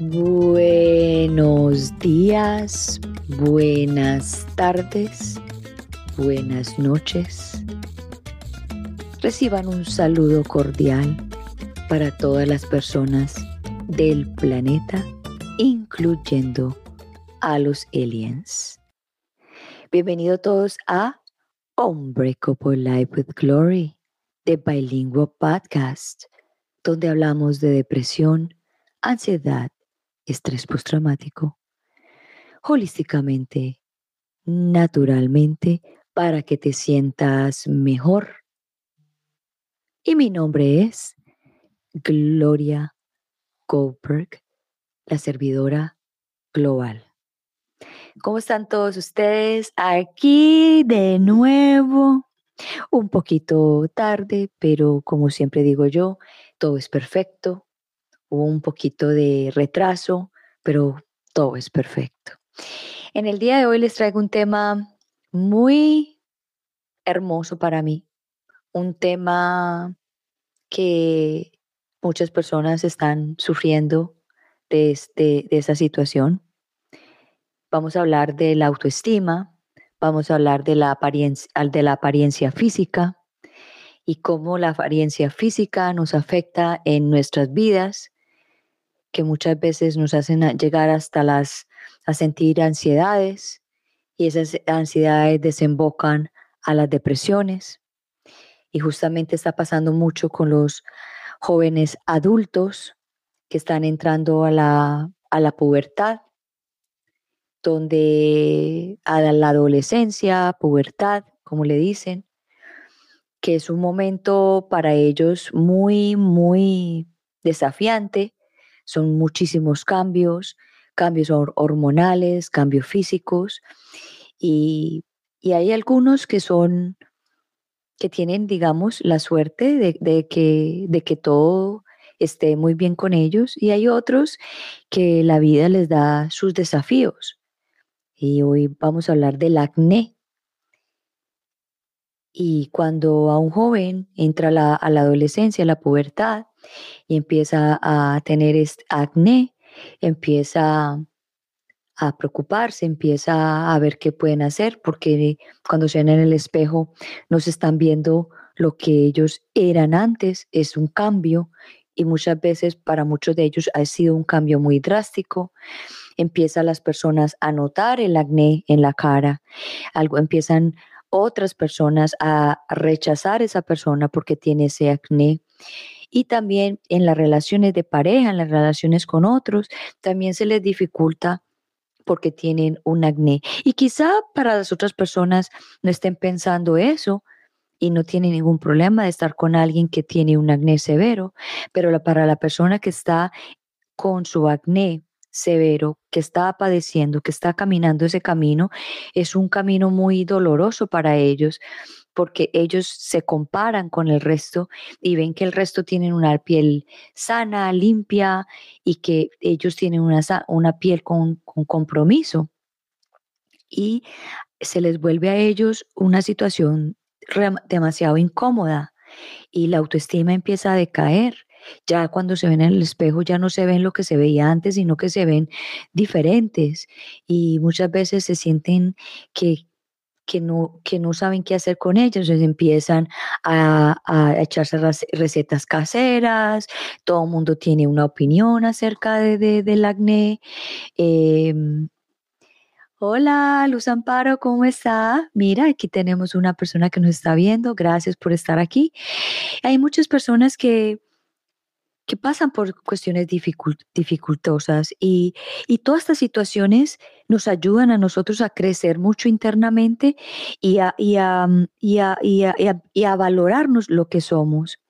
Buenos días, buenas tardes, buenas noches. Reciban un saludo cordial para todas las personas del planeta, incluyendo a los aliens. Bienvenidos todos a Unbreakable Life with Glory, de Bilingual Podcast, donde hablamos de depresión, ansiedad, estrés postraumático, holísticamente, naturalmente, para que te sientas mejor. Y mi nombre es Gloria Goldberg, la servidora global. ¿Cómo están todos ustedes? Aquí de nuevo, un poquito tarde, pero como siempre digo yo, todo es perfecto Hubo un poquito de retraso, pero todo es perfecto. En el día de hoy les traigo un tema muy hermoso para mí, un tema que muchas personas están sufriendo de, este, de esa situación. Vamos a hablar de la autoestima, vamos a hablar de la apariencia, de la apariencia física y cómo la apariencia física nos afecta en nuestras vidas que muchas veces nos hacen llegar hasta las, a sentir ansiedades y esas ansiedades desembocan a las depresiones. Y justamente está pasando mucho con los jóvenes adultos que están entrando a la, a la pubertad, donde a la adolescencia, pubertad, como le dicen, que es un momento para ellos muy, muy desafiante, son muchísimos cambios, cambios hormonales, cambios físicos y, hay algunos que son, que tienen, digamos, la suerte de, que, de que todo esté muy bien con ellos y hay otros que la vida les da sus desafíos. Y hoy vamos a hablar del acné. Y cuando a un joven entra la, a la adolescencia, la pubertad, y empieza a tener acné, empieza a preocuparse, empieza a ver qué pueden hacer, porque cuando se ven en el espejo no se están viendo lo que ellos eran antes, es un cambio y muchas veces para muchos de ellos ha sido un cambio muy drástico. Empiezan las personas a notar el acné en la cara, algo empiezan otras personas a rechazar a esa persona porque tiene ese acné y también en las relaciones de pareja, en las relaciones con otros, también se les dificulta porque tienen un acné. Y quizá para las otras personas no estén pensando eso y no tienen ningún problema de estar con alguien que tiene un acné severo, pero para la persona que está con su acné severo, que está padeciendo, que está caminando ese camino, es un camino muy doloroso para ellos porque ellos se comparan con el resto y ven que el resto tienen una piel sana, limpia y que ellos tienen una, una piel con, con compromiso. Y se les vuelve a ellos una situación demasiado incómoda y la autoestima empieza a decaer. Ya cuando se ven en el espejo ya no se ven lo que se veía antes, sino que se ven diferentes y muchas veces se sienten que, que no, que no saben qué hacer con ellos, entonces empiezan a, a echarse recetas caseras, todo el mundo tiene una opinión acerca de, del acné. Em, hola, Luz Amparo, ¿cómo está? Mira, aquí tenemos una persona que nos está viendo, gracias por estar aquí. Hay muchas personas que que pasan por cuestiones dificultosas y, todas estas situaciones nos ayudan a nosotros a crecer mucho internamente y a, y a, y a, y a valorarnos lo que somos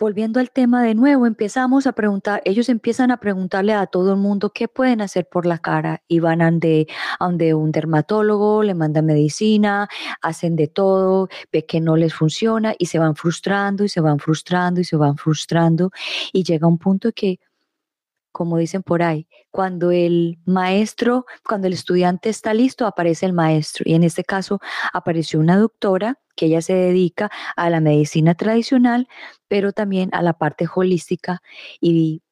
volviendo al tema de nuevo, empezamos a preguntar, ellos empiezan a preguntarle a todo el mundo qué pueden hacer por la cara y van a donde, un dermatólogo, le mandan medicina, hacen de todo, ve que no les funciona y se van frustrando y se van frustrando y se van frustrando. Y llega un punto que como dicen por ahí, cuando el maestro, cuando el estudiante está listo, aparece el maestro. Y en este caso apareció una doctora que ella se dedica a la medicina tradicional, pero también a la parte holística y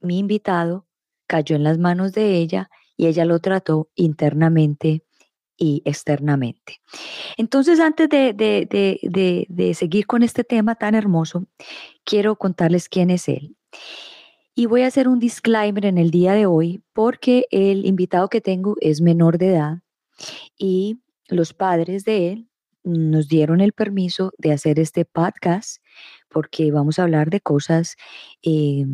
mi invitado cayó en las manos de ella y ella lo trató internamente y externamente. Entonces, antes de, de, seguir con este tema tan hermoso, quiero contarles quién es él. Y voy a hacer un disclaimer en el día de hoy porque el invitado que tengo es menor de edad y los padres de él nos dieron el permiso de hacer este podcast porque vamos a hablar de cosas eh,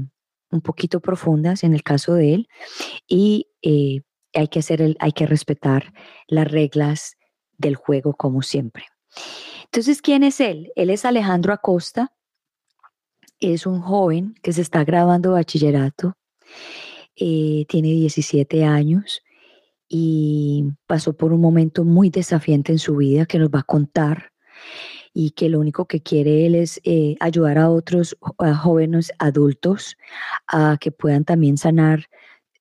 un poquito profundas en el caso de él y eh, hay que hacer el, hay que respetar las reglas del juego como siempre. Entonces, ¿quién es él? Él es Alejandro Acosta, es un joven que se está graduando bachillerato, eh, tiene 17 años y pasó por un momento muy desafiante en su vida que nos va a contar y que lo único que quiere él es eh, ayudar a otros jóvenes adultos a que puedan también sanar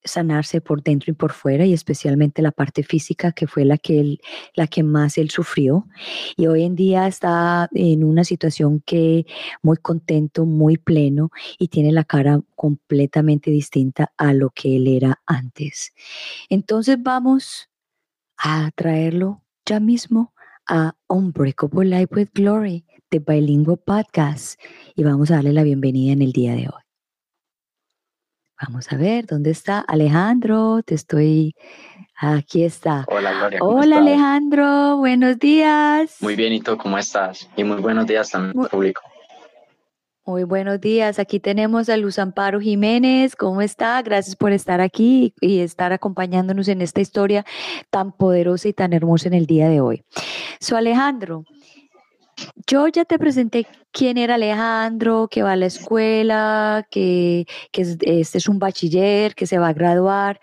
sanarse por dentro y por fuera y especialmente la parte física que fue la que él, la que más él sufrió y hoy en día está en una situación que muy contento, muy pleno y tiene la cara completamente distinta a lo que él era antes. Entonces vamos a traerlo ya mismo a Unbreakable Life with Glory de Bilingual Podcast y vamos a darle la bienvenida en el día de hoy. Vamos a ver, ¿dónde está Alejandro? Te estoy... Aquí está. Hola, Gloria. Hola, Alejandro. Buenos días. Muy bien, ¿y tú cómo estás? Y muy buenos días también al público. Muy buenos días. Aquí tenemos a Luz Amparo Jiménez. ¿Cómo está? Gracias por estar aquí y estar acompañándonos en esta historia tan poderosa y tan hermosa en el día de hoy. So, Alejandro, yo ya te presenté quién era Alejandro, que va a la escuela, que, este es un bachiller, que se va a graduar,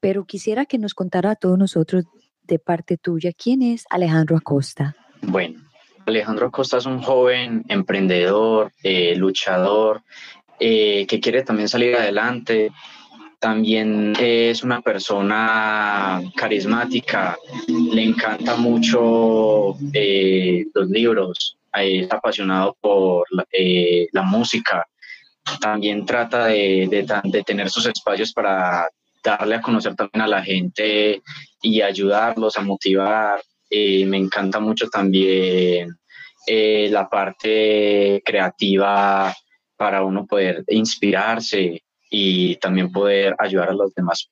pero quisiera que nos contara a todos nosotros de parte tuya, ¿quién es Alejandro Acosta? Bueno, Alejandro Acosta es un joven emprendedor, eh, luchador, eh, que quiere también salir adelante. También es una persona carismática, le encanta mucho eh, los libros, es apasionado por la, música. También trata de, de tener sus espacios para darle a conocer también a la gente y ayudarlos a motivar. Eh, me encanta mucho también eh, la parte creativa para uno poder inspirarse y también poder ayudar a los demás.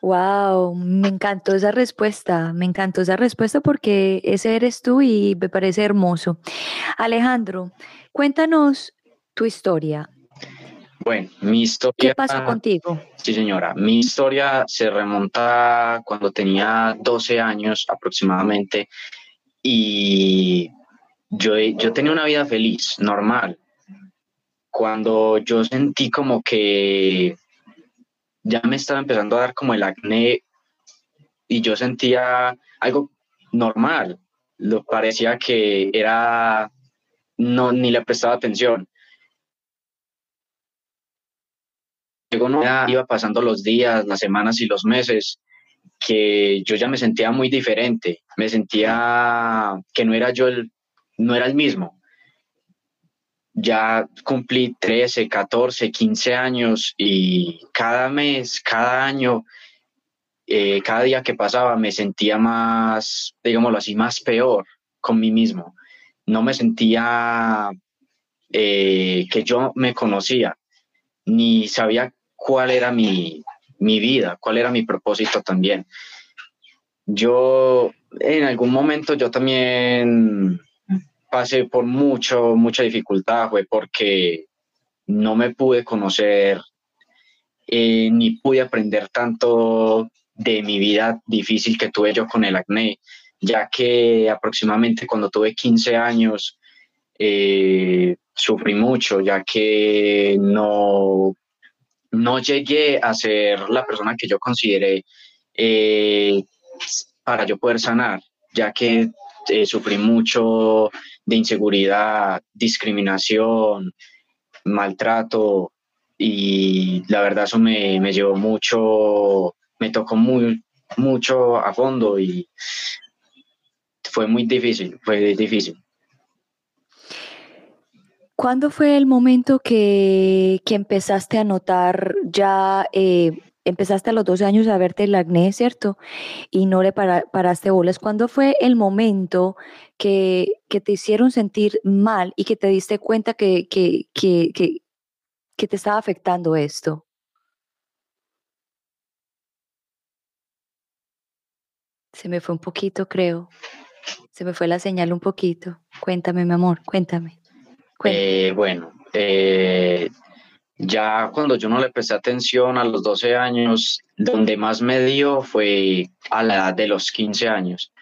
Wow, me encantó esa respuesta, me encantó esa respuesta porque ese eres tú y me parece hermoso. Alejandro, cuéntanos tu historia. Bueno, mi historia. ¿Qué pasó contigo? Sí, señora. Mi historia se remonta cuando tenía 12 años aproximadamente y yo, yo tenía una vida feliz, normal. Cuando yo sentí como que ya me estaba empezando a dar como el acné y yo sentía algo normal, lo parecía que era no ni le prestaba atención Luego no iba pasando los días, las semanas y los meses que yo ya me sentía muy diferente, me sentía que no era yo el, no era el mismo. Ya cumplí 13, 14, 15 años y cada mes, cada año, eh, cada día que pasaba me sentía más, digámoslo así, más peor con mí mismo. No me sentía eh, que yo me conocía, ni sabía cuál era mi, vida, cuál era mi propósito también. Yo en algún momento yo también pasé por mucho, mucha dificultad, fue porque no me pude conocer eh, ni pude aprender tanto de mi vida difícil que tuve yo con el acné, ya que aproximadamente cuando tuve 15 años eh, sufrí mucho, ya que no no llegué a ser la persona que yo consideré eh, para yo poder sanar, ya que eh, sufrí mucho de inseguridad, discriminación, maltrato y la verdad eso me, me llevó mucho, me tocó muy, mucho a fondo y fue muy difícil, fue difícil. ¿Cuándo fue el momento que, empezaste a notar ya, eh, empezaste a los 12 años a verte el acné, ¿cierto? Y no le paraste bolas. ¿Cuándo fue el momento que, te hicieron sentir mal y que te diste cuenta que, que, que te estaba afectando esto? Se me fue un poquito, creo. Se me fue la señal un poquito. Cuéntame, mi amor, cuéntame. Eh, bueno, eh, ya cuando yo no le presté atención a los 12 años, donde más me dio fue a la edad de los 15 años,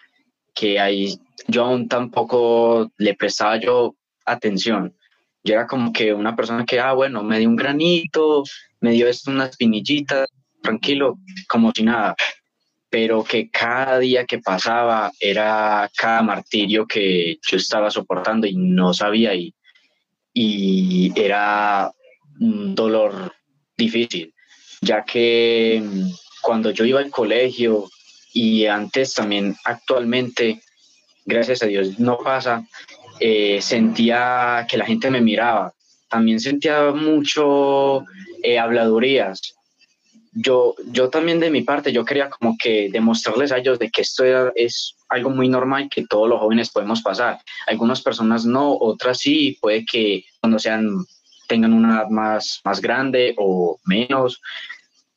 que ahí yo aún tampoco le prestaba yo atención. Yo era como que una persona que, ah, bueno, me dio un granito, me dio esto, unas pinillitas, tranquilo, como si nada. Pero que cada día que pasaba era cada martirio que yo estaba soportando y no sabía y y era un dolor difícil, ya que mm, cuando yo iba al colegio y antes también actualmente, gracias a Dios no pasa, eh, sentía que la gente me miraba, también sentía mucho eh, habladurías, yo, yo también de mi parte, yo quería como que demostrarles a ellos de que esto es algo muy normal que todos los jóvenes podemos pasar. Algunas personas no, otras sí, puede que cuando sean, tengan una más, más grande o menos,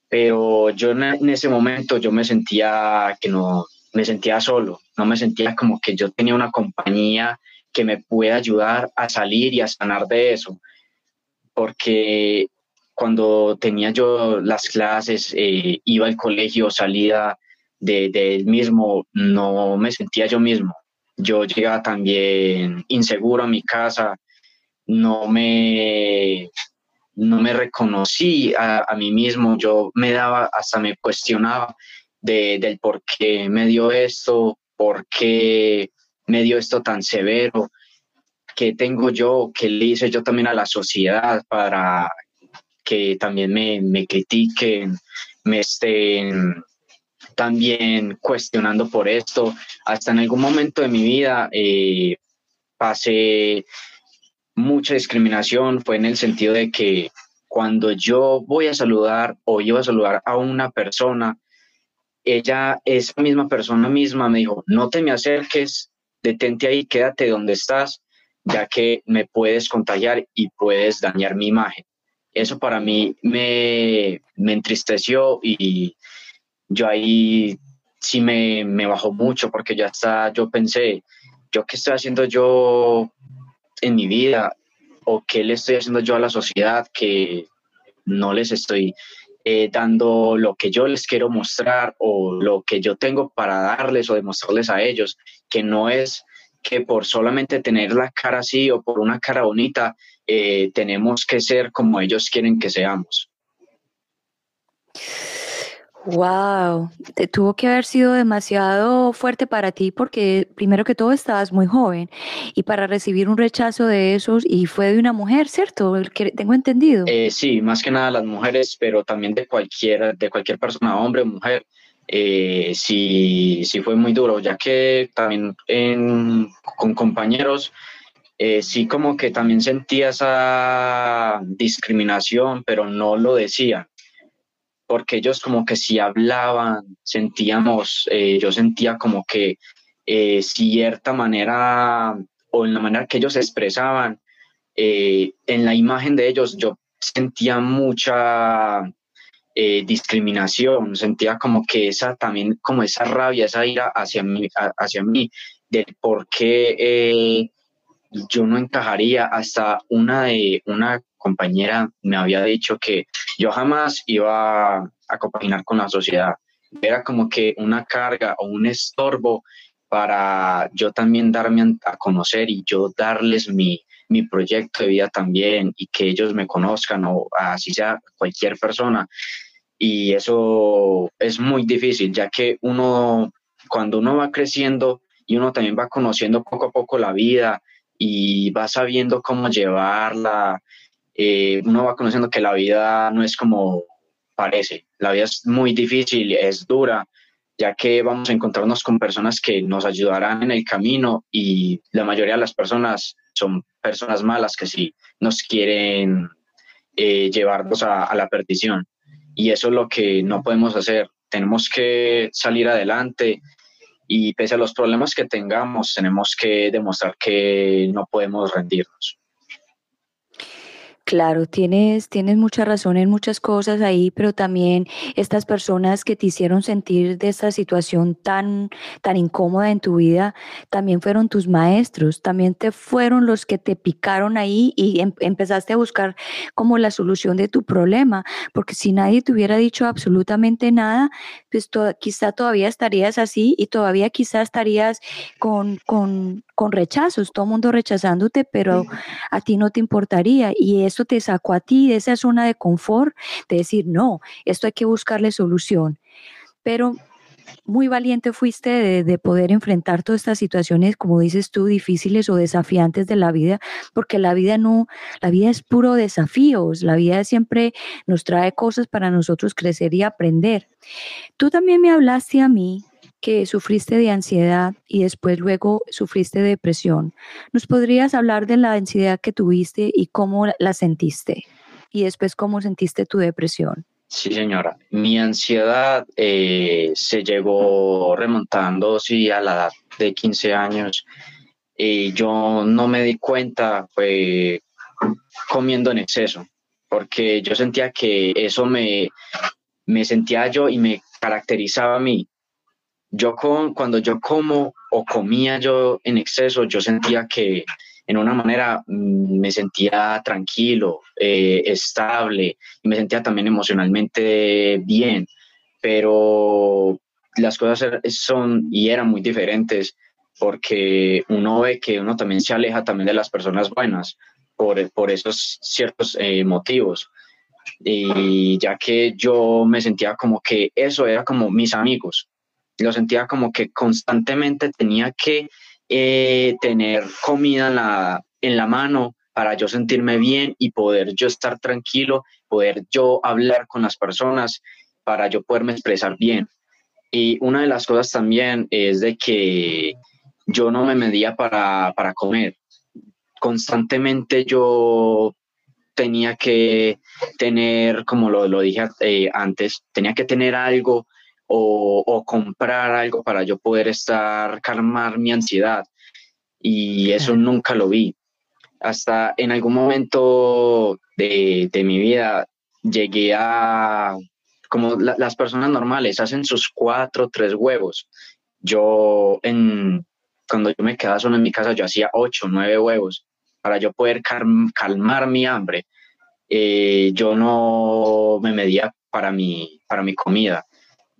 pero yo en ese momento yo me sentía que no, me sentía solo, no me sentía como que yo tenía una compañía que me pueda ayudar a salir y a sanar de eso, porque cuando tenía yo las clases, eh, iba al colegio, salía del de, mismo, no me sentía yo mismo. Yo llegaba también inseguro a mi casa, no me, no me reconocí a, mí mismo, yo me daba, hasta me cuestionaba del por qué me dio esto, por qué me dio esto tan severo, qué tengo yo, qué le hice yo también a la sociedad para que también me, me critiquen, me estén también cuestionando por esto. Hasta en algún momento de mi vida eh, pasé mucha discriminación, fue en el sentido de que cuando yo voy a saludar o iba a saludar a una persona, ella, esa misma persona misma me dijo, no te me acerques, detente ahí, quédate donde estás, ya que me puedes contagiar y puedes dañar mi imagen eso para mí me, entristeció y yo ahí sí me, bajó mucho porque ya está, yo pensé, yo qué estoy haciendo yo en mi vida o qué le estoy haciendo yo a la sociedad que no les estoy eh, dando lo que yo les quiero mostrar o lo que yo tengo para darles o demostrarles a ellos, que no es que por solamente tener la cara así o por una cara bonita eh, tenemos que ser como ellos quieren que seamos. Wow, tuvo que haber sido demasiado fuerte para ti porque primero que todo estabas muy joven y para recibir un rechazo de esos y fue de una mujer, ¿cierto? Tengo entendido. Eh, sí, más que nada las mujeres, pero también de cualquier de cualquier persona, hombre o mujer. Eh, sí, sí fue muy duro, ya que también con compañeros eh, sí como que también sentía esa discriminación, pero no lo decía, porque ellos como que si hablaban, sentíamos, eh, yo sentía como que cierta manera o en la manera que ellos expresaban, en la imagen de ellos yo sentía mucha eh, discriminación, sentía como que esa también, como esa rabia, esa ira hacia mí, hacia mí del por qué eh, yo no encajaría. Hasta una de una compañera me había dicho que yo jamás iba a compaginar con la sociedad. Era como que una carga o un estorbo para yo también darme a conocer y yo darles mi, mi proyecto de vida también y que ellos me conozcan o así sea cualquier persona. Y eso es muy difícil, ya que uno, cuando uno va creciendo y uno también va conociendo poco a poco la vida y va sabiendo cómo llevarla, eh, uno va conociendo que la vida no es como parece, la vida es muy difícil, es dura, ya que vamos a encontrarnos con personas que nos ayudarán en el camino y la mayoría de las personas son personas malas que sí nos quieren eh, llevarnos a, la perdición. Y eso es lo que no podemos hacer. Tenemos que salir adelante y pese a los problemas que tengamos, tenemos que demostrar que no podemos rendirnos. Claro, tienes, tienes mucha razón en muchas cosas ahí, pero también estas personas que te hicieron sentir de esta situación tan, tan incómoda en tu vida, también fueron tus maestros, también te fueron los que te picaron ahí y em, empezaste a buscar como la solución de tu problema, porque si nadie te hubiera dicho absolutamente nada, pues quizá todavía estarías así y todavía quizá estarías con, con, con rechazos, todo mundo rechazándote, pero a ti no te importaría y eso te sacó a ti de esa zona de confort, de decir, no, esto hay que buscarle solución. Pero muy valiente fuiste de, poder enfrentar todas estas situaciones, como dices tú, difíciles o desafiantes de la vida, porque la vida no, la vida es puro desafíos, la vida siempre nos trae cosas para nosotros crecer y aprender. Tú también me hablaste a mí que sufriste de ansiedad y después luego sufriste de depresión. ¿Nos podrías hablar de la ansiedad que tuviste y cómo la sentiste? Y después cómo sentiste tu depresión. Sí, señora. Mi ansiedad eh, se llegó remontando sí, a la edad de 15 años. Y yo no me di cuenta, fue comiendo en exceso, porque yo sentía que eso me, me sentía yo y me caracterizaba a mí yo con, cuando yo como o comía yo en exceso, yo sentía que en una manera mm, me sentía tranquilo, eh, estable y me sentía también emocionalmente bien, pero las cosas er, son y eran muy diferentes porque uno ve que uno también se aleja también de las personas buenas por, por esos ciertos eh, motivos. Y ya que yo me sentía como que eso era como mis amigos, lo sentía como que constantemente tenía que eh, tener comida en la, en la mano para yo sentirme bien y poder yo estar tranquilo, poder yo hablar con las personas, para yo poderme expresar bien. Y una de las cosas también es de que yo no me medía para, para comer. Constantemente yo tenía que tener, como lo, lo dije eh, antes, tenía que tener algo o, comprar algo para yo poder estar, calmar mi ansiedad. Y eso nunca lo vi. Hasta en algún momento de, mi vida llegué a, como las personas normales, hacen sus cuatro, tres huevos. Yo, en, cuando yo me quedaba solo en mi casa, yo hacía ocho, nueve huevos para yo poder calmar mi hambre. Eh, yo no me medía para mi, para mi comida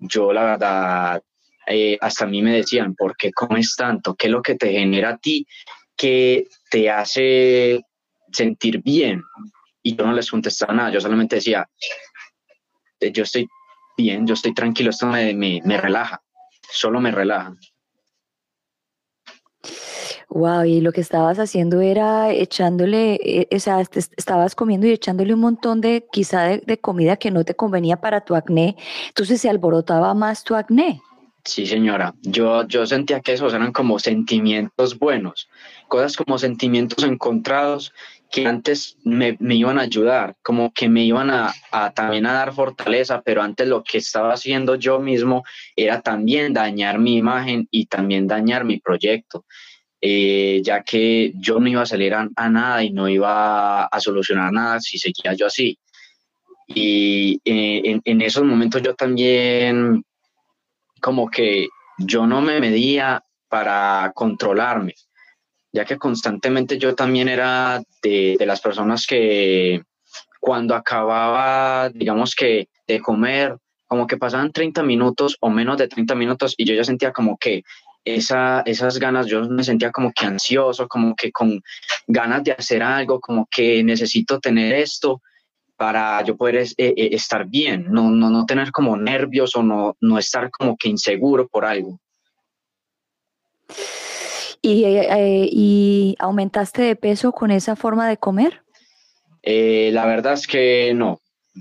yo la verdad, eh, hasta a mí me decían, ¿por qué comes tanto? ¿Qué es lo que te genera a ti que te hace sentir bien? Y yo no les contestaba nada, yo solamente decía, eh, yo estoy bien, yo estoy tranquilo, esto me, me relaja, solo me relaja. Wow, y lo que estabas haciendo era echándole, eh, o sea, estabas comiendo y echándole un montón de, quizá de, comida que no te convenía para tu acné, entonces se alborotaba más tu acné. Sí, señora. Yo, yo sentía que esos eran como sentimientos buenos, cosas como sentimientos encontrados que antes me, iban a ayudar, como que me iban a, a, también a dar fortaleza, pero antes lo que estaba haciendo yo mismo era también dañar mi imagen y también dañar mi proyecto. Eh, ya que yo no iba a salir a, nada y no iba a, solucionar nada si seguía yo así. Y eh, en, esos momentos yo también como que yo no me medía para controlarme, ya que constantemente yo también era de, de las personas que cuando acababa, digamos que de comer, como que pasaban 30 minutos o menos de 30 minutos y yo ya sentía como que esa, esas ganas, yo me sentía como que ansioso, como que con ganas de hacer algo, como que necesito tener esto para yo poder eh, eh, estar bien, no, no, no tener como nervios o no, no estar como que inseguro por algo. ¿Y, eh, ¿Y, aumentaste de peso con esa forma de comer? la verdad es que no.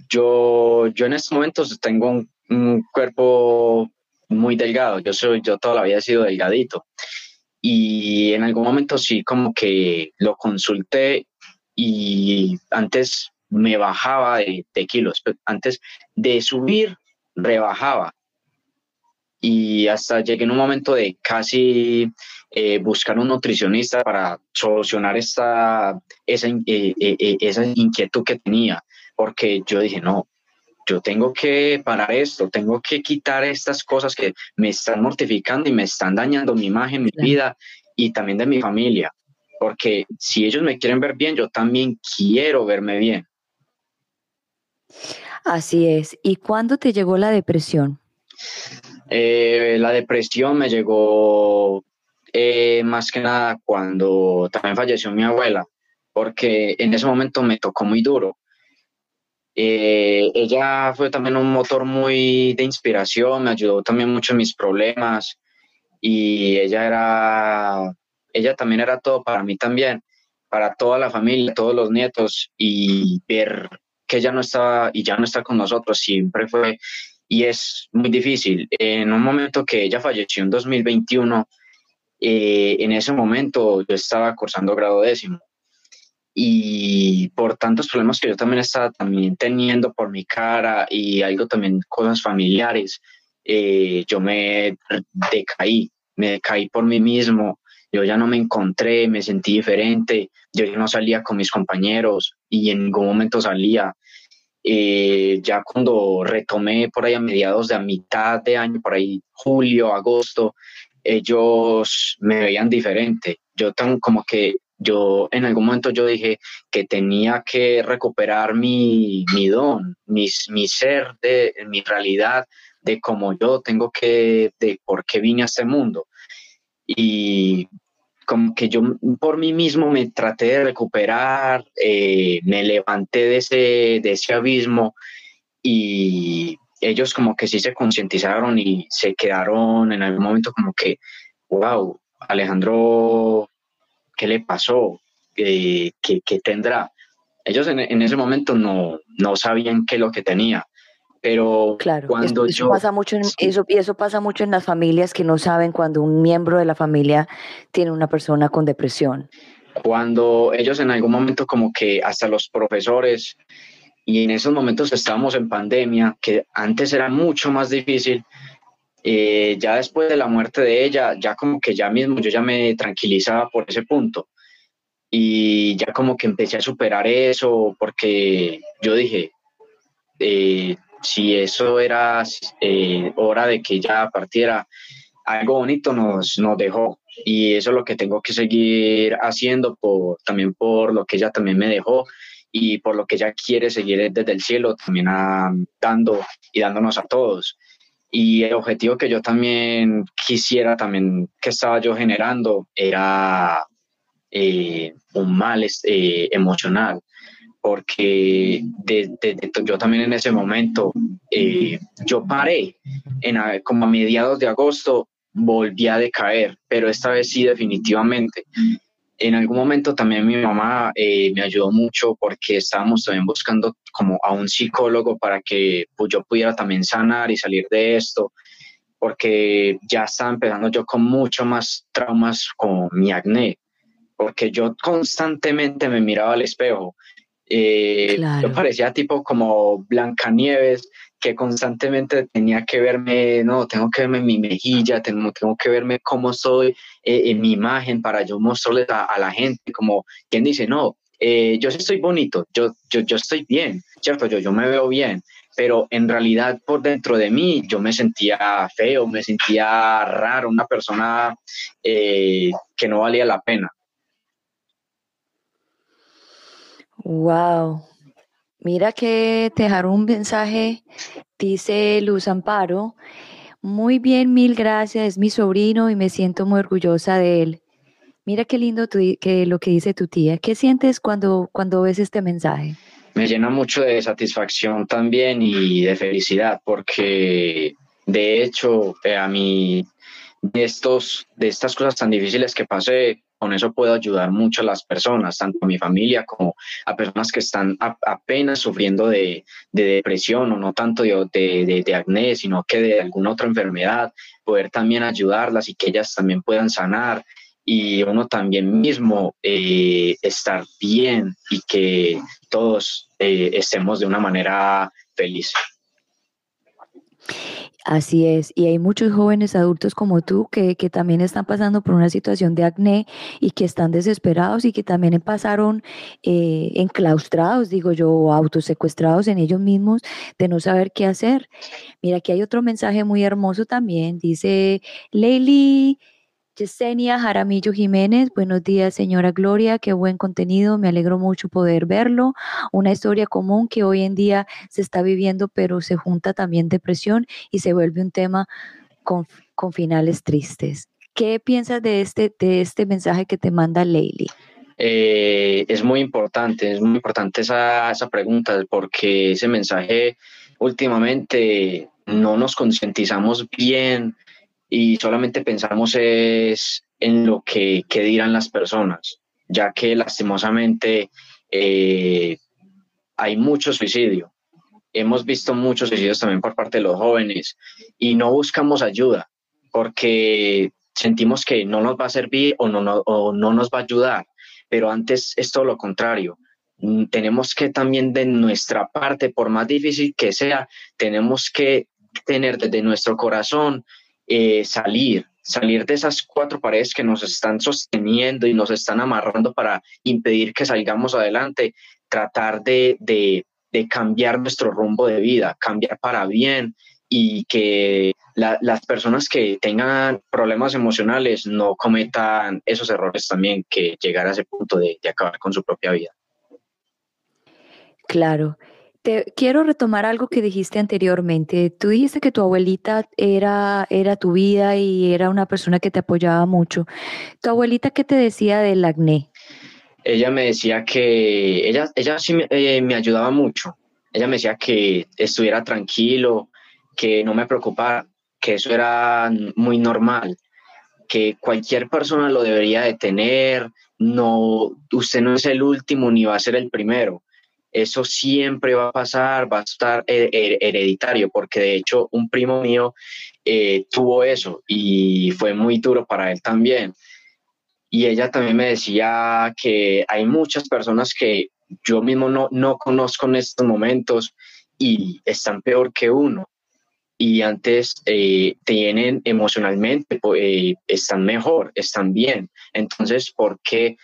Yo, yo en estos momentos tengo un cuerpo muy delgado. Yo soy, yo toda la sido delgadito. y en algún momento sí como que lo consulté y antes me bajaba de, kilos, antes de subir rebajaba y hasta llegué en un momento de casi eh, buscar un nutricionista para solucionar esta, esa, eh, eh, esa inquietud que tenía, porque yo dije, no, yo tengo que parar esto, tengo que quitar estas cosas que me están mortificando y me están dañando mi imagen, mi vida y también de mi familia, porque si ellos me quieren ver bien, yo también quiero verme bien. Así es. ¿Y cuándo te llegó la depresión? Eh, la depresión me llegó eh, más que nada cuando también falleció mi abuela, porque en ese momento me tocó muy duro. Eh, ella fue también un motor muy de inspiración, me ayudó también mucho en mis problemas y ella era, ella también era todo para mí también, para toda la familia, todos los nietos y ver que ella no estaba y ya no está con nosotros siempre fue y es muy difícil. En un momento que ella falleció en 2021, eh, en ese momento yo estaba cursando grado décimo y por tantos problemas que yo también estaba también teniendo por mi cara y algo también cosas familiares, eh, yo me decaí, me decaí por mí mismo, yo ya no me encontré, me sentí diferente, yo ya no salía con mis compañeros y en ningún momento salía, eh, ya cuando retomé por ahí a mediados de a mitad de año, por ahí julio, agosto, ellos me veían diferente. Yo tan como que yo en algún momento yo dije que tenía que recuperar mi, mi don, mi, mi ser, de mi realidad, de cómo yo tengo que, de por qué vine a este mundo. Y como que yo por mí mismo me traté de recuperar, eh, me levanté de ese, de ese abismo y ellos como que sí se concientizaron y se quedaron en algún momento como que, wow, Alejandro, ¿qué le pasó? ¿Qué, qué, tendrá? Ellos en, en, ese momento no, no sabían qué es lo que tenía pero claro, cuando eso, yo... Pasa mucho en, eso, y eso pasa mucho en las familias que no saben cuando un miembro de la familia tiene una persona con depresión. Cuando ellos en algún momento como que hasta los profesores, y en esos momentos estábamos en pandemia, que antes era mucho más difícil, eh, ya después de la muerte de ella, ya como que ya mismo yo ya me tranquilizaba por ese punto. Y ya como que empecé a superar eso, porque yo dije, eh, si eso era eh, hora de que ella partiera, algo bonito nos, nos dejó y eso es lo que tengo que seguir haciendo por, también por lo que ella también me dejó y por lo que ella quiere seguir desde el cielo también dando y dándonos a todos. Y el objetivo que yo también quisiera, también que estaba yo generando, era eh, un mal eh, emocional porque yo también en ese momento, eh, yo paré, en, como a mediados de agosto, volví a decaer, pero esta vez sí definitivamente. En algún momento también mi mamá eh, me ayudó mucho porque estábamos también buscando como a un psicólogo para que pues, yo pudiera también sanar y salir de esto, porque ya estaba empezando yo con mucho más traumas con mi acné, porque yo constantemente me miraba al espejo eh, Yo parecía tipo como Blancanieves, que constantemente tenía que verme, no, tengo que verme mi mejilla, tengo, tengo que verme cómo soy eh, en mi imagen para yo mostrarle a, la gente, como quien dice, no, eh, yo estoy bonito, yo, yo, yo estoy bien, ¿cierto? Yo, yo me veo bien, pero en realidad por dentro de mí yo me sentía feo, me sentía raro, una persona eh, que no valía la pena. Wow. Mira que te dejaron un mensaje, dice Luz Amparo. Muy bien, mil gracias, es mi sobrino y me siento muy orgullosa de él. Mira qué lindo que lo que dice tu tía. ¿Qué sientes cuando, cuando ves este mensaje? Me llena mucho de satisfacción también y de felicidad porque de hecho eh, a mí de, estos, de estas cosas tan difíciles que pasé, con eso puedo ayudar mucho a las personas, tanto a mi familia como a personas que están apenas sufriendo de, depresión o no tanto de, acné, sino que de alguna otra enfermedad, poder también ayudarlas y que ellas también puedan sanar y uno también mismo eh, estar bien y que todos eh, estemos de una manera feliz. Así es, y hay muchos jóvenes adultos como tú que, también están pasando por una situación de acné y que están desesperados y que también pasaron eh, enclaustrados, digo yo, autosecuestrados en ellos mismos de no saber qué hacer. Mira, aquí hay otro mensaje muy hermoso también, dice Leili Yesenia Jaramillo Jiménez, buenos días señora Gloria, qué buen contenido, me alegro mucho poder verlo. Una historia común que hoy en día se está viviendo, pero se junta también depresión y se vuelve un tema con, finales tristes. ¿Qué piensas de este, de este mensaje que te manda Leili? Eh, es muy importante, es muy importante esa, esa pregunta, porque ese mensaje últimamente no nos concientizamos bien y solamente pensamos es en lo que, dirán las personas, ya que lastimosamente eh, hay mucho suicidio. Hemos visto muchos suicidios también por parte de los jóvenes y no buscamos ayuda porque sentimos que no nos va a servir o no, no, o no nos va a ayudar, pero antes es todo lo contrario. Mm, tenemos que también de nuestra parte, por más difícil que sea, tenemos que tener desde nuestro corazón eh, salir, salir de esas cuatro paredes que nos están sosteniendo y nos están amarrando para impedir que salgamos adelante, tratar de, cambiar nuestro rumbo de vida, cambiar para bien y que las personas que tengan problemas emocionales no cometan esos errores también, que llegar a ese punto de, de acabar con su propia vida. Claro. Te quiero retomar algo que dijiste anteriormente. Tú dijiste que tu abuelita era, era tu vida y era una persona que te apoyaba mucho. ¿Tu abuelita qué te decía del acné? Ella me decía que ella, ella sí me, eh, ayudaba mucho. Ella me decía que estuviera tranquilo, que no me preocupara, que eso era muy normal, que cualquier persona lo debería de tener, no, usted no es el último ni va a ser el primero eso siempre va a pasar, va a estar hereditario, porque de hecho un primo mío eh, tuvo eso y fue muy duro para él también. Y ella también me decía que hay muchas personas que yo mismo no, no conozco en estos momentos y están peor que uno. Y antes eh, tienen emocionalmente, eh, están mejor, están bien. Entonces, ¿por qué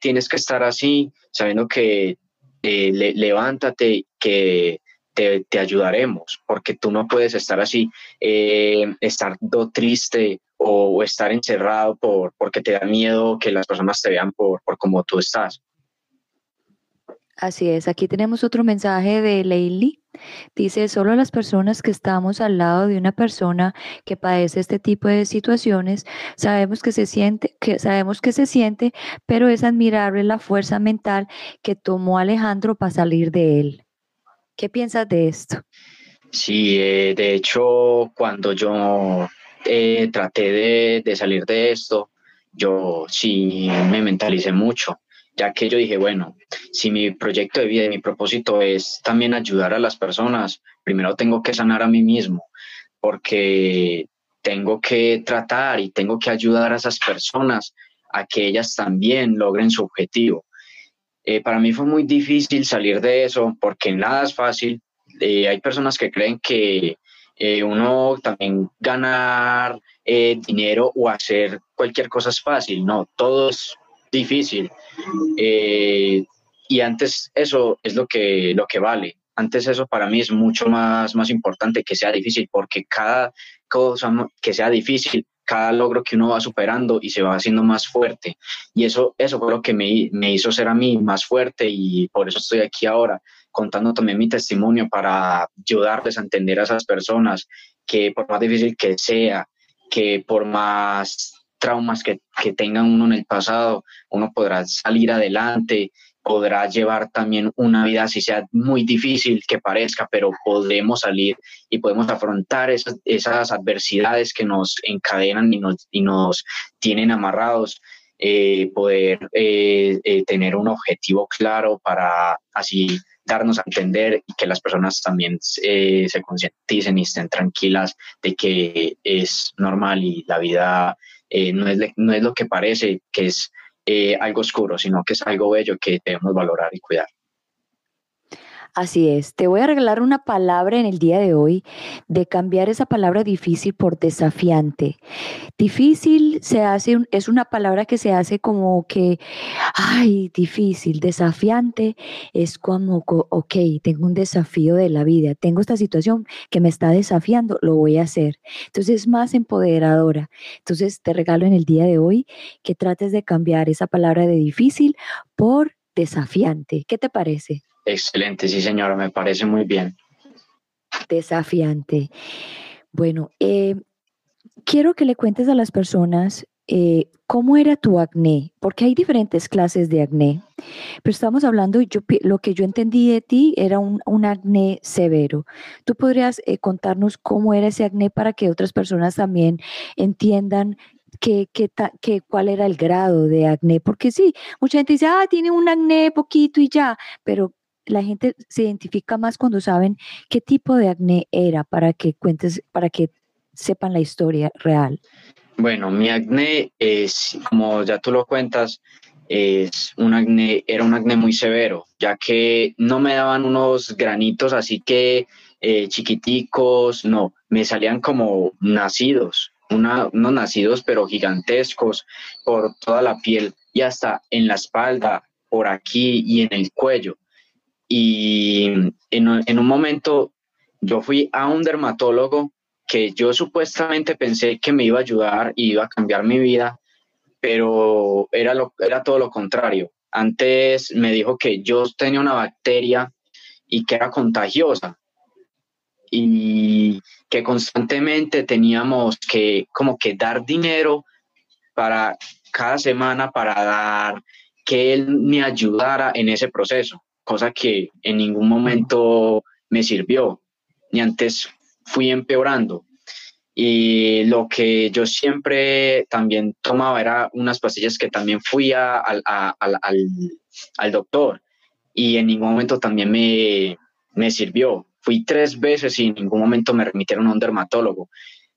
tienes que estar así sabiendo que eh, levántate, que te, ayudaremos, porque tú no puedes estar así, eh, estar triste o, estar encerrado por, porque te da miedo que las personas te vean por, por cómo tú estás. Así es, aquí tenemos otro mensaje de Leili. Dice, solo las personas que estamos al lado de una persona que padece este tipo de situaciones, sabemos que se siente, que sabemos que se siente, pero es admirable la fuerza mental que tomó Alejandro para salir de él. ¿Qué piensas de esto? Sí, eh, de hecho, cuando yo eh, traté de, de salir de esto, yo sí me mentalicé mucho ya que yo dije, bueno, si mi proyecto de vida y mi propósito es también ayudar a las personas, primero tengo que sanar a mí mismo, porque tengo que tratar y tengo que ayudar a esas personas a que ellas también logren su objetivo. Eh, para mí fue muy difícil salir de eso porque nada es fácil. Eh, hay personas que creen que eh, uno también ganar dinero o hacer cualquier cosa es fácil. No, todo es difícil. Eh, y antes eso es lo que, lo que vale. Antes eso para mí es mucho más, más importante que sea difícil, porque cada cosa que sea difícil, cada logro que uno va superando y se va haciendo más fuerte. Y eso, eso fue lo que me, me hizo ser a mí más fuerte y por eso estoy aquí ahora contando también mi testimonio para ayudarles a entender a esas personas que por más difícil que sea, que por más traumas que, que tengan uno en el pasado, uno podrá salir adelante, podrá llevar también una vida, si sea muy difícil que parezca, pero podemos salir y podemos afrontar esas, esas adversidades que nos encadenan y nos, y nos tienen amarrados, eh, poder eh, eh, tener un objetivo claro para así darnos a entender y que las personas también se concienticen y estén tranquilas de que es normal y la vida eh, no, es, no es lo que parece que es eh, algo oscuro, sino que es algo bello que debemos valorar y cuidar. Así es, te voy a regalar una palabra en el día de hoy de cambiar esa palabra difícil por desafiante. Difícil se hace, es una palabra que se hace como que, ay, difícil, desafiante es como, ok, tengo un desafío de la vida, tengo esta situación que me está desafiando, lo voy a hacer. Entonces es más empoderadora. Entonces te regalo en el día de hoy que trates de cambiar esa palabra de difícil por desafiante. ¿Qué te parece? Excelente, sí señora, me parece muy bien. Desafiante. Bueno, eh, quiero que le cuentes a las personas eh, cómo era tu acné, porque hay diferentes clases de acné, pero estamos hablando, yo, lo que yo entendí de ti era un, acné severo. ¿Tú podrías eh, contarnos cómo era ese acné para que otras personas también entiendan que, que, cuál era el grado de acné, porque sí, mucha gente dice, ah, tiene un acné poquito y ya, pero la gente se identifica más cuando saben qué tipo de acné era para que cuentes, para que sepan la historia real. Bueno, mi acné es, como ya tú lo cuentas, es un acné, era un acné muy severo, ya que no me daban unos granitos así que eh, chiquiticos, no, me salían como nacidos, una, unos nacidos pero gigantescos por toda la piel y hasta en la espalda, por aquí y en el cuello. Y en, un momento yo fui a un dermatólogo que yo supuestamente pensé que me iba a ayudar y iba a cambiar mi vida, pero era, lo, era todo lo contrario. Antes me dijo que yo tenía una bacteria y que era contagiosa y que constantemente teníamos que como que dar dinero para cada semana para dar que él me ayudara en ese proceso cosa que en ningún momento me sirvió, ni antes fui empeorando. Y lo que yo siempre también tomaba era unas pastillas que también fui al, al, doctor y en ningún momento también me, me, sirvió. Fui tres veces y en ningún momento me remitieron a un dermatólogo.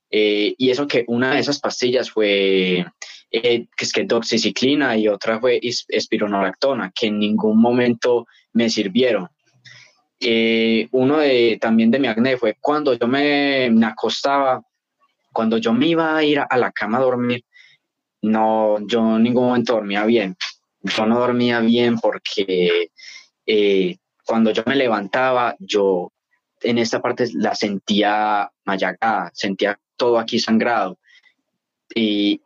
Eh, y eso que una de esas pastillas fue eh, que es que doxiciclina y otra fue espironolactona, que en ningún momento me sirvieron. Eh, uno de, también de mi acné fue cuando yo me, acostaba, cuando yo me iba a ir a la cama a dormir, no, yo en ningún momento dormía bien. Yo no dormía bien porque eh, cuando yo me levantaba, yo en esta parte la sentía mayagada, sentía todo aquí sangrado. Y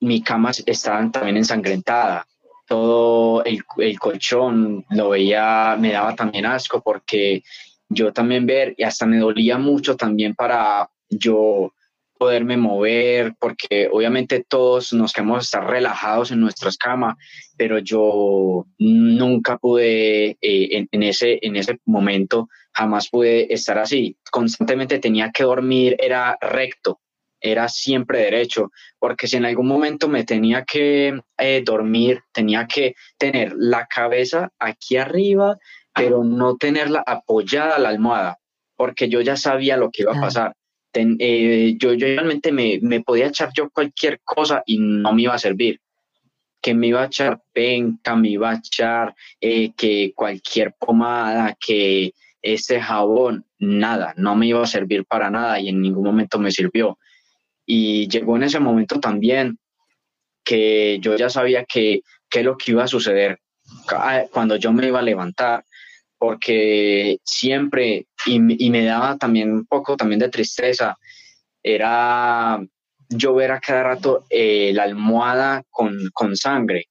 mi cama estaba también ensangrentada todo el, colchón lo veía, me daba también asco porque yo también ver y hasta me dolía mucho también para yo poderme mover, porque obviamente todos nos queremos estar relajados en nuestras camas, pero yo nunca pude, eh, en, ese, en ese momento, jamás pude estar así. Constantemente tenía que dormir, era recto, era siempre derecho, porque si en algún momento me tenía que eh, dormir, tenía que tener la cabeza aquí arriba, pero no tenerla apoyada a la almohada, porque yo ya sabía lo que iba a pasar. Eh, yo, yo, realmente me, me, podía echar yo cualquier cosa y no me iba a servir. Que me iba a echar penca, me iba a echar eh, que cualquier pomada, que ese jabón, nada, no me iba a servir para nada y en ningún momento me sirvió. Y llegó en ese momento también que yo ya sabía que qué es lo que iba a suceder cuando yo me iba a levantar, porque siempre, y, me daba también un poco también de tristeza, era yo ver a cada rato eh, la almohada con, con, sangre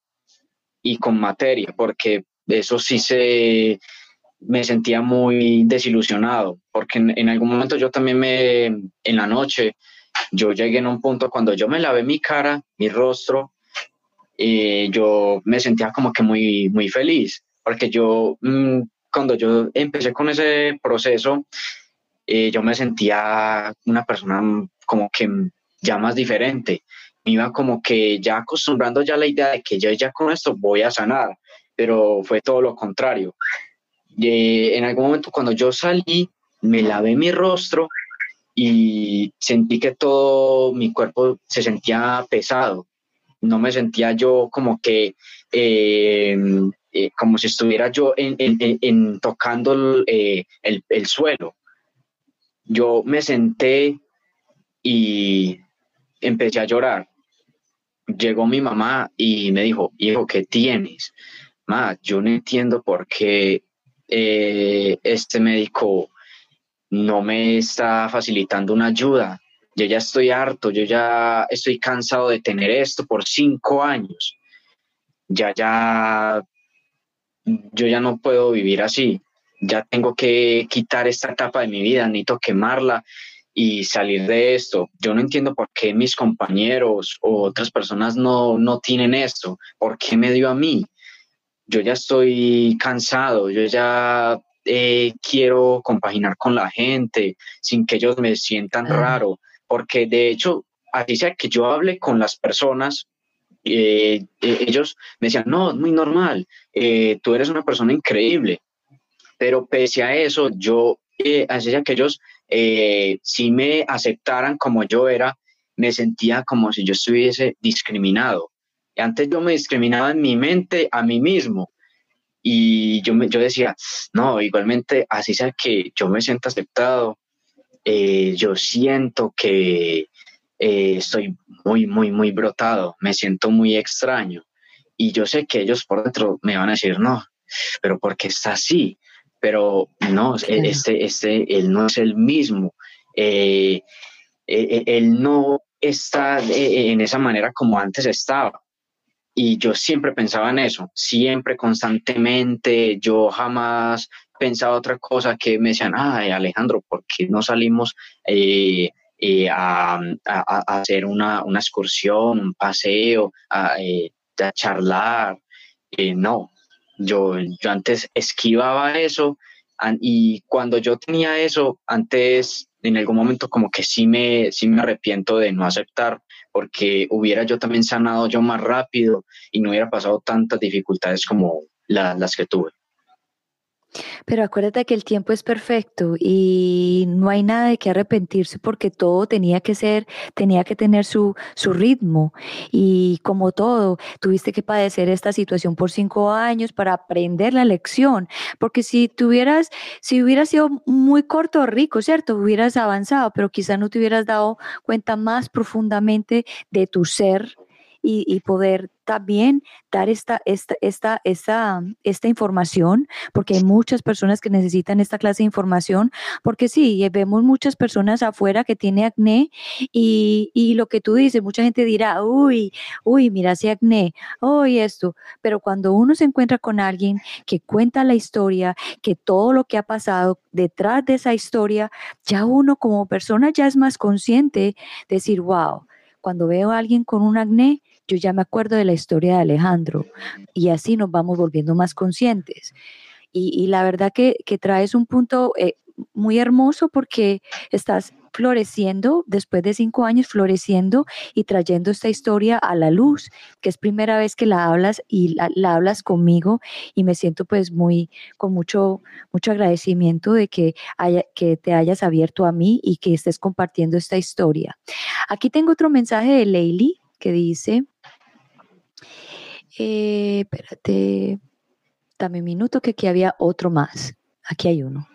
y con materia, porque eso sí se me sentía muy desilusionado, porque en, en algún momento yo también me, en la noche, yo llegué en un punto cuando yo me lavé mi cara, mi rostro, eh, yo me sentía como que muy, muy feliz, porque yo, mm, cuando yo empecé con ese proceso, eh, yo me sentía una persona como que ya más diferente. Me iba como que ya acostumbrando ya la idea de que yo ya con esto voy a sanar, pero fue todo lo contrario. Y, en algún momento cuando yo salí, me lavé mi rostro y sentí que todo mi cuerpo se sentía pesado. No me sentía yo como que, eh, eh, como si estuviera yo en, tocando el, el suelo. Yo me senté y empecé a llorar. Llegó mi mamá y me dijo, hijo, ¿qué tienes? Ma, yo no entiendo por qué eh, este médico no me está facilitando una ayuda. Yo ya estoy harto, yo ya estoy cansado de tener esto por cinco años. Ya, ya, yo ya no puedo vivir así. Ya tengo que quitar esta etapa de mi vida, necesito quemarla y salir de esto. Yo no entiendo por qué mis compañeros o otras personas no, no tienen esto. ¿Por qué me dio a mí? Yo ya estoy cansado, yo ya eh, quiero compaginar con la gente sin que ellos me sientan raro, porque de hecho, así sea que yo hable con las personas, eh, eh, ellos me decían, no, es muy normal, tú eres una persona increíble, pero pese a eso, yo, así sea que ellos eh, si me aceptaran como yo era, me sentía como si yo estuviese discriminado. Antes yo me discriminaba en mi mente a mí mismo y yo, me, yo decía, no, igualmente, así sea que yo me siento aceptado, eh, yo siento que eh, estoy muy, muy, muy brotado, me siento muy extraño. Y yo sé que ellos por dentro me van a decir, no, pero ¿por qué está así? pero no, este, este, él no es el mismo. Eh, eh, eh, él no está en esa manera como antes estaba. Y yo siempre pensaba en eso, siempre, constantemente, yo jamás pensaba otra cosa que me decían, ay Alejandro, ¿por qué no salimos a, hacer una, excursión, un paseo, a, a charlar? no, yo, yo antes esquivaba eso y cuando yo tenía eso, antes en algún momento como que sí me, sí me arrepiento de no aceptar porque hubiera yo también sanado yo más rápido y no hubiera pasado tantas dificultades como las que tuve. Pero acuérdate que el tiempo es perfecto y no hay nada de qué arrepentirse porque todo tenía que ser, tenía que tener su, su ritmo. Y como todo, tuviste que padecer esta situación por cinco años para aprender la lección. Porque si tuvieras, si hubieras sido muy corto o rico, ¿cierto? Hubieras avanzado, pero quizás no te hubieras dado cuenta más profundamente de tu ser y, poder también dar esta, esta, esta, esta, esta información, porque hay muchas personas que necesitan esta clase de información, porque sí, eh, vemos muchas personas afuera que tienen acné y, y lo que tú dices, mucha gente dirá, uy, uy, mira ese acné, uy, esto, pero cuando uno se encuentra con alguien que cuenta la historia, que todo lo que ha pasado detrás de esa historia, ya uno como persona ya es más consciente de decir, wow, cuando veo a alguien con un acné, yo ya me acuerdo de la historia de Alejandro y así nos vamos volviendo más conscientes. Y, la verdad que, traes un punto eh, muy hermoso porque estás floreciendo, después de cinco años floreciendo y trayendo esta historia a la luz, que es primera vez que la hablas y la, hablas conmigo y me siento pues muy, con mucho, mucho agradecimiento de que, haya, que te hayas abierto a mí y que estés compartiendo esta historia. Aquí tengo otro mensaje de Leili que dice, eh, espérate, dame un minuto que aquí había otro más. Aquí hay uno.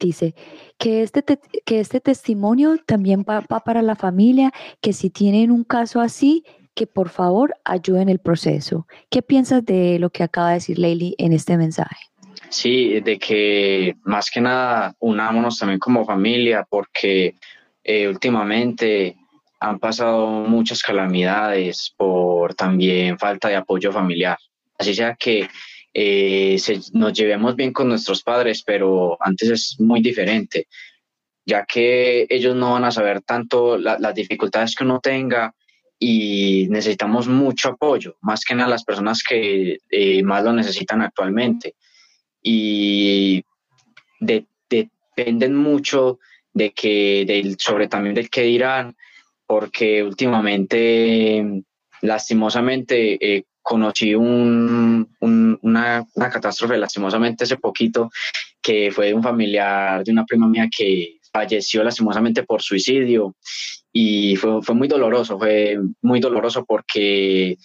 Dice que este, que este testimonio también va, para la familia, que si tienen un caso así, que por favor ayuden el proceso. ¿Qué piensas de lo que acaba de decir Leili en este mensaje? Sí, de que más que nada unámonos también como familia, porque eh, últimamente han pasado muchas calamidades por también falta de apoyo familiar. Así sea que eh, nos llevemos bien con nuestros padres, pero antes es muy diferente, ya que ellos no van a saber tanto las dificultades que uno tenga y necesitamos mucho apoyo, más que nada las personas que eh, más lo necesitan actualmente. Y dependen mucho de que, del, sobre también del que dirán, porque últimamente, lastimosamente, eh, conocí un, una, catástrofe, lastimosamente hace poquito, que fue de un familiar de una prima mía que falleció lastimosamente por suicidio. Y fue, fue muy doloroso, fue muy doloroso porque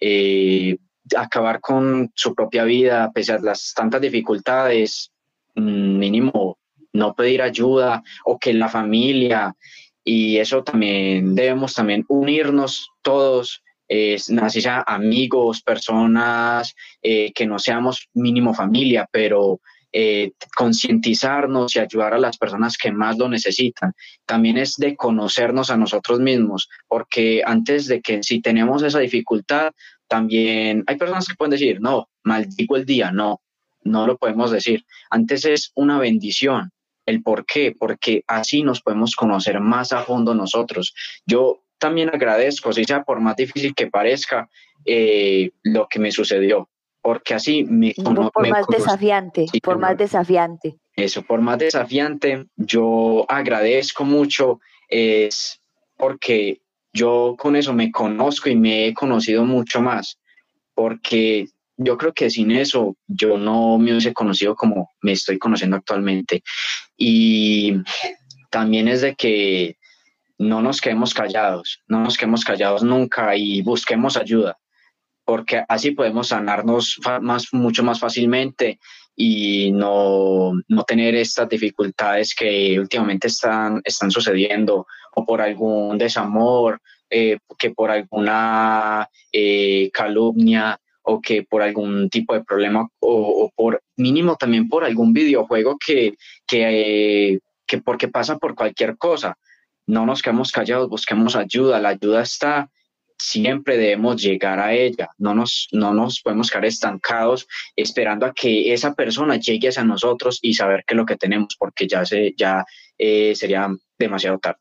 eh, acabar con su propia vida, pese a las tantas dificultades, mm, mínimo no pedir ayuda o que la familia, y eso también debemos también unirnos todos, eh, así sea amigos, personas, eh, que no seamos mínimo familia, pero eh, concientizarnos y ayudar a las personas que más lo necesitan. También es de conocernos a nosotros mismos, porque antes de que si tenemos esa dificultad, también hay personas que pueden decir, no, maldigo el día, no, no lo podemos decir. Antes es una bendición. ¿El por qué? Porque así nos podemos conocer más a fondo nosotros. Yo también agradezco, si sea por más difícil que parezca, eh, lo que me sucedió porque así me Por más desafiante, por más desafiante. Eso, por más desafiante, yo agradezco mucho, es porque yo con eso me conozco y me he conocido mucho más, porque yo creo que sin eso yo no me hubiese conocido como me estoy conociendo actualmente. Y también es de que no nos quedemos callados, no nos quedemos callados nunca y busquemos ayuda porque así podemos sanarnos más, mucho más fácilmente y no, no, tener estas dificultades que últimamente están, están sucediendo o por algún desamor, eh, que por alguna eh, calumnia o que por algún tipo de problema o, por mínimo también por algún videojuego que, que, que porque pasa por cualquier cosa. No nos quedemos callados, busquemos ayuda, la ayuda está siempre debemos llegar a ella, no nos, no nos podemos quedar estancados esperando a que esa persona llegue hacia nosotros y saber qué es lo que tenemos, porque ya, se, ya eh, sería demasiado tarde.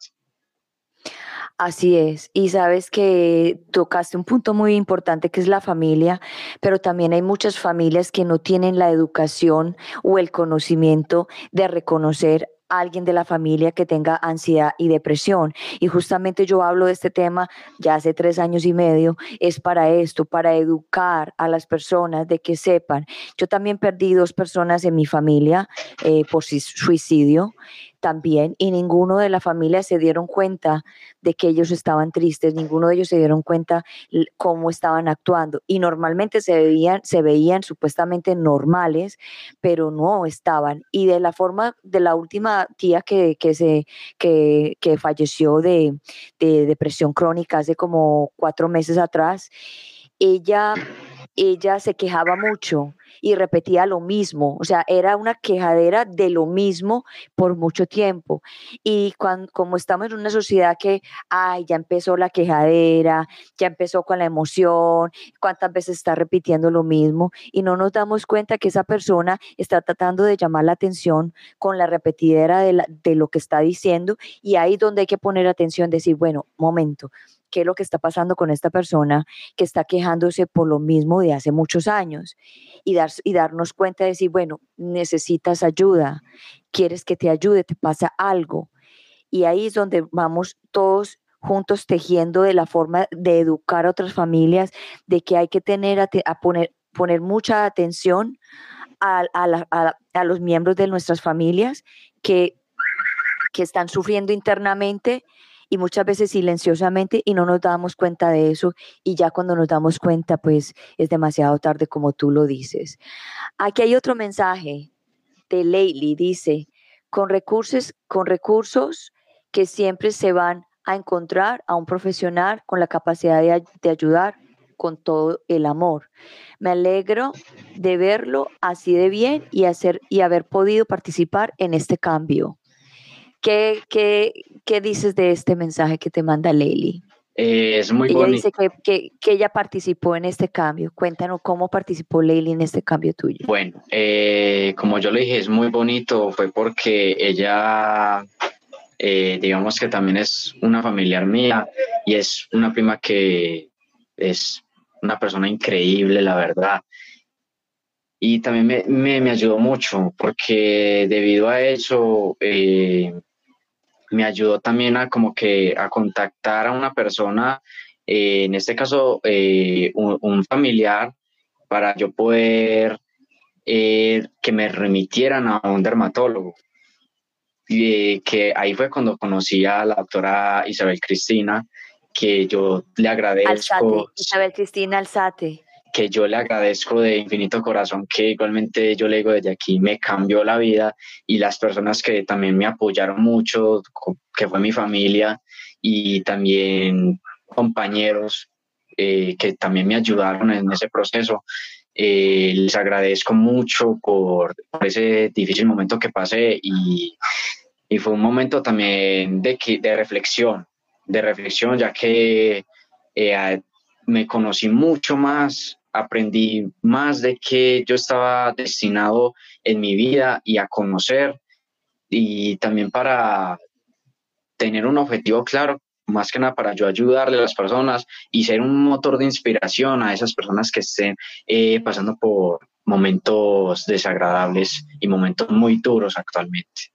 Así es, y sabes que tocaste un punto muy importante que es la familia, pero también hay muchas familias que no tienen la educación o el conocimiento de reconocer alguien de la familia que tenga ansiedad y depresión. Y justamente yo hablo de este tema ya hace tres años y medio, es para esto, para educar a las personas de que sepan. Yo también perdí dos personas en mi familia eh, por suicidio también y ninguno de la familia se dieron cuenta de que ellos estaban tristes, ninguno de ellos se dieron cuenta cómo estaban actuando y normalmente se veían, se veían supuestamente normales, pero no estaban. Y de la forma de la última tía que, que se, que, que falleció de, de depresión crónica hace como cuatro meses atrás, ella, ella se quejaba mucho y repetía lo mismo, o sea, era una quejadera de lo mismo por mucho tiempo. Y cuando, como estamos en una sociedad que, ay, ya empezó la quejadera, ya empezó con la emoción, cuántas veces está repitiendo lo mismo y no nos damos cuenta que esa persona está tratando de llamar la atención con la repetidera de, de lo que está diciendo y ahí donde hay que poner atención, decir, bueno, momento, qué es lo que está pasando con esta persona que está quejándose por lo mismo de hace muchos años y, dar, y darnos cuenta de decir, bueno, necesitas ayuda, quieres que te ayude, te pasa algo. Y ahí es donde vamos todos juntos tejiendo de la forma de educar a otras familias, de que hay que tener a, poner, poner mucha atención a, a, los miembros de nuestras familias que, que están sufriendo internamente y muchas veces silenciosamente y no nos damos cuenta de eso y ya cuando nos damos cuenta pues es demasiado tarde como tú lo dices. Aquí hay otro mensaje de Leili, dice, con recursos, con recursos que siempre se van a encontrar a un profesional con la capacidad de, de ayudar con todo el amor. Me alegro de verlo así de bien y, hacer, y haber podido participar en este cambio. ¿Qué, qué, qué dices de este mensaje que te manda Lely? Eh, es muy ella dice que, que, que, ella participó en este cambio. Cuéntanos cómo participó Lely en este cambio tuyo. Bueno, eh, como yo le dije, es muy bonito. Fue porque ella, eh, digamos que también es una familiar mía y es una prima que es una persona increíble, la verdad y también me, me, me, ayudó mucho porque debido a eso eh, me ayudó también a como que a contactar a una persona, eh, en este caso eh, un, familiar, para yo poder eh, que me remitieran a un dermatólogo. que ahí fue cuando conocí a la doctora Isabel Cristina, que yo le agradezco. Isabel Cristina Alzate. Que yo le agradezco de infinito corazón, que igualmente yo le digo desde aquí, me cambió la vida y las personas que también me apoyaron mucho, que fue mi familia y también compañeros eh, que también me ayudaron en ese proceso. Eh, les agradezco mucho por, ese difícil momento que pasé y, y fue un momento también de, de reflexión, de reflexión, ya que eh, me conocí mucho más, aprendí más de que yo estaba destinado en mi vida y a conocer y también para tener un objetivo claro, más que nada para yo ayudarle a las personas y ser un motor de inspiración a esas personas que estén eh, pasando por momentos desagradables y momentos muy duros actualmente.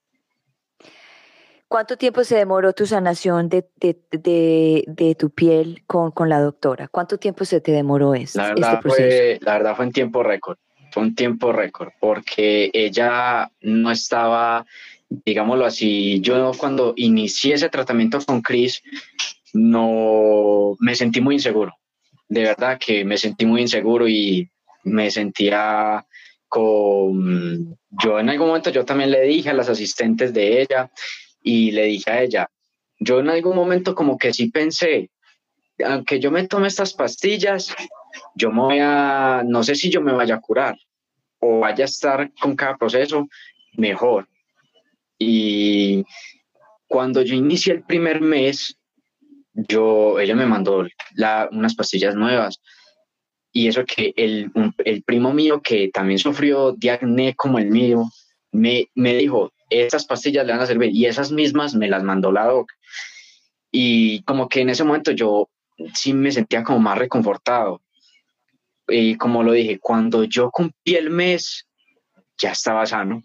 ¿Cuánto tiempo se demoró tu sanación de, de, de, tu piel con, con, la doctora? ¿Cuánto tiempo se te demoró eso, la verdad este proceso? Fue, la verdad fue en tiempo récord, fue un tiempo récord, porque ella no estaba, digámoslo así, yo cuando inicié ese tratamiento con Chris, no, me sentí muy inseguro, de verdad que me sentí muy inseguro y me sentía con, yo en algún momento yo también le dije a las asistentes de ella, y le dije a ella, yo en algún momento como que sí pensé, aunque yo me tome estas pastillas, yo me voy a, no sé si yo me vaya a curar o vaya a estar con cada proceso mejor. Y cuando yo inicié el primer mes, yo, ella me mandó la, unas pastillas nuevas. Y eso que el, el primo mío, que también sufrió de acné como el mío, me, me dijo, estas pastillas le van a servir y esas mismas me las mandó la doc. Y como que en ese momento yo sí me sentía como más reconfortado. Y como lo dije, cuando yo cumplí el mes, ya estaba sano.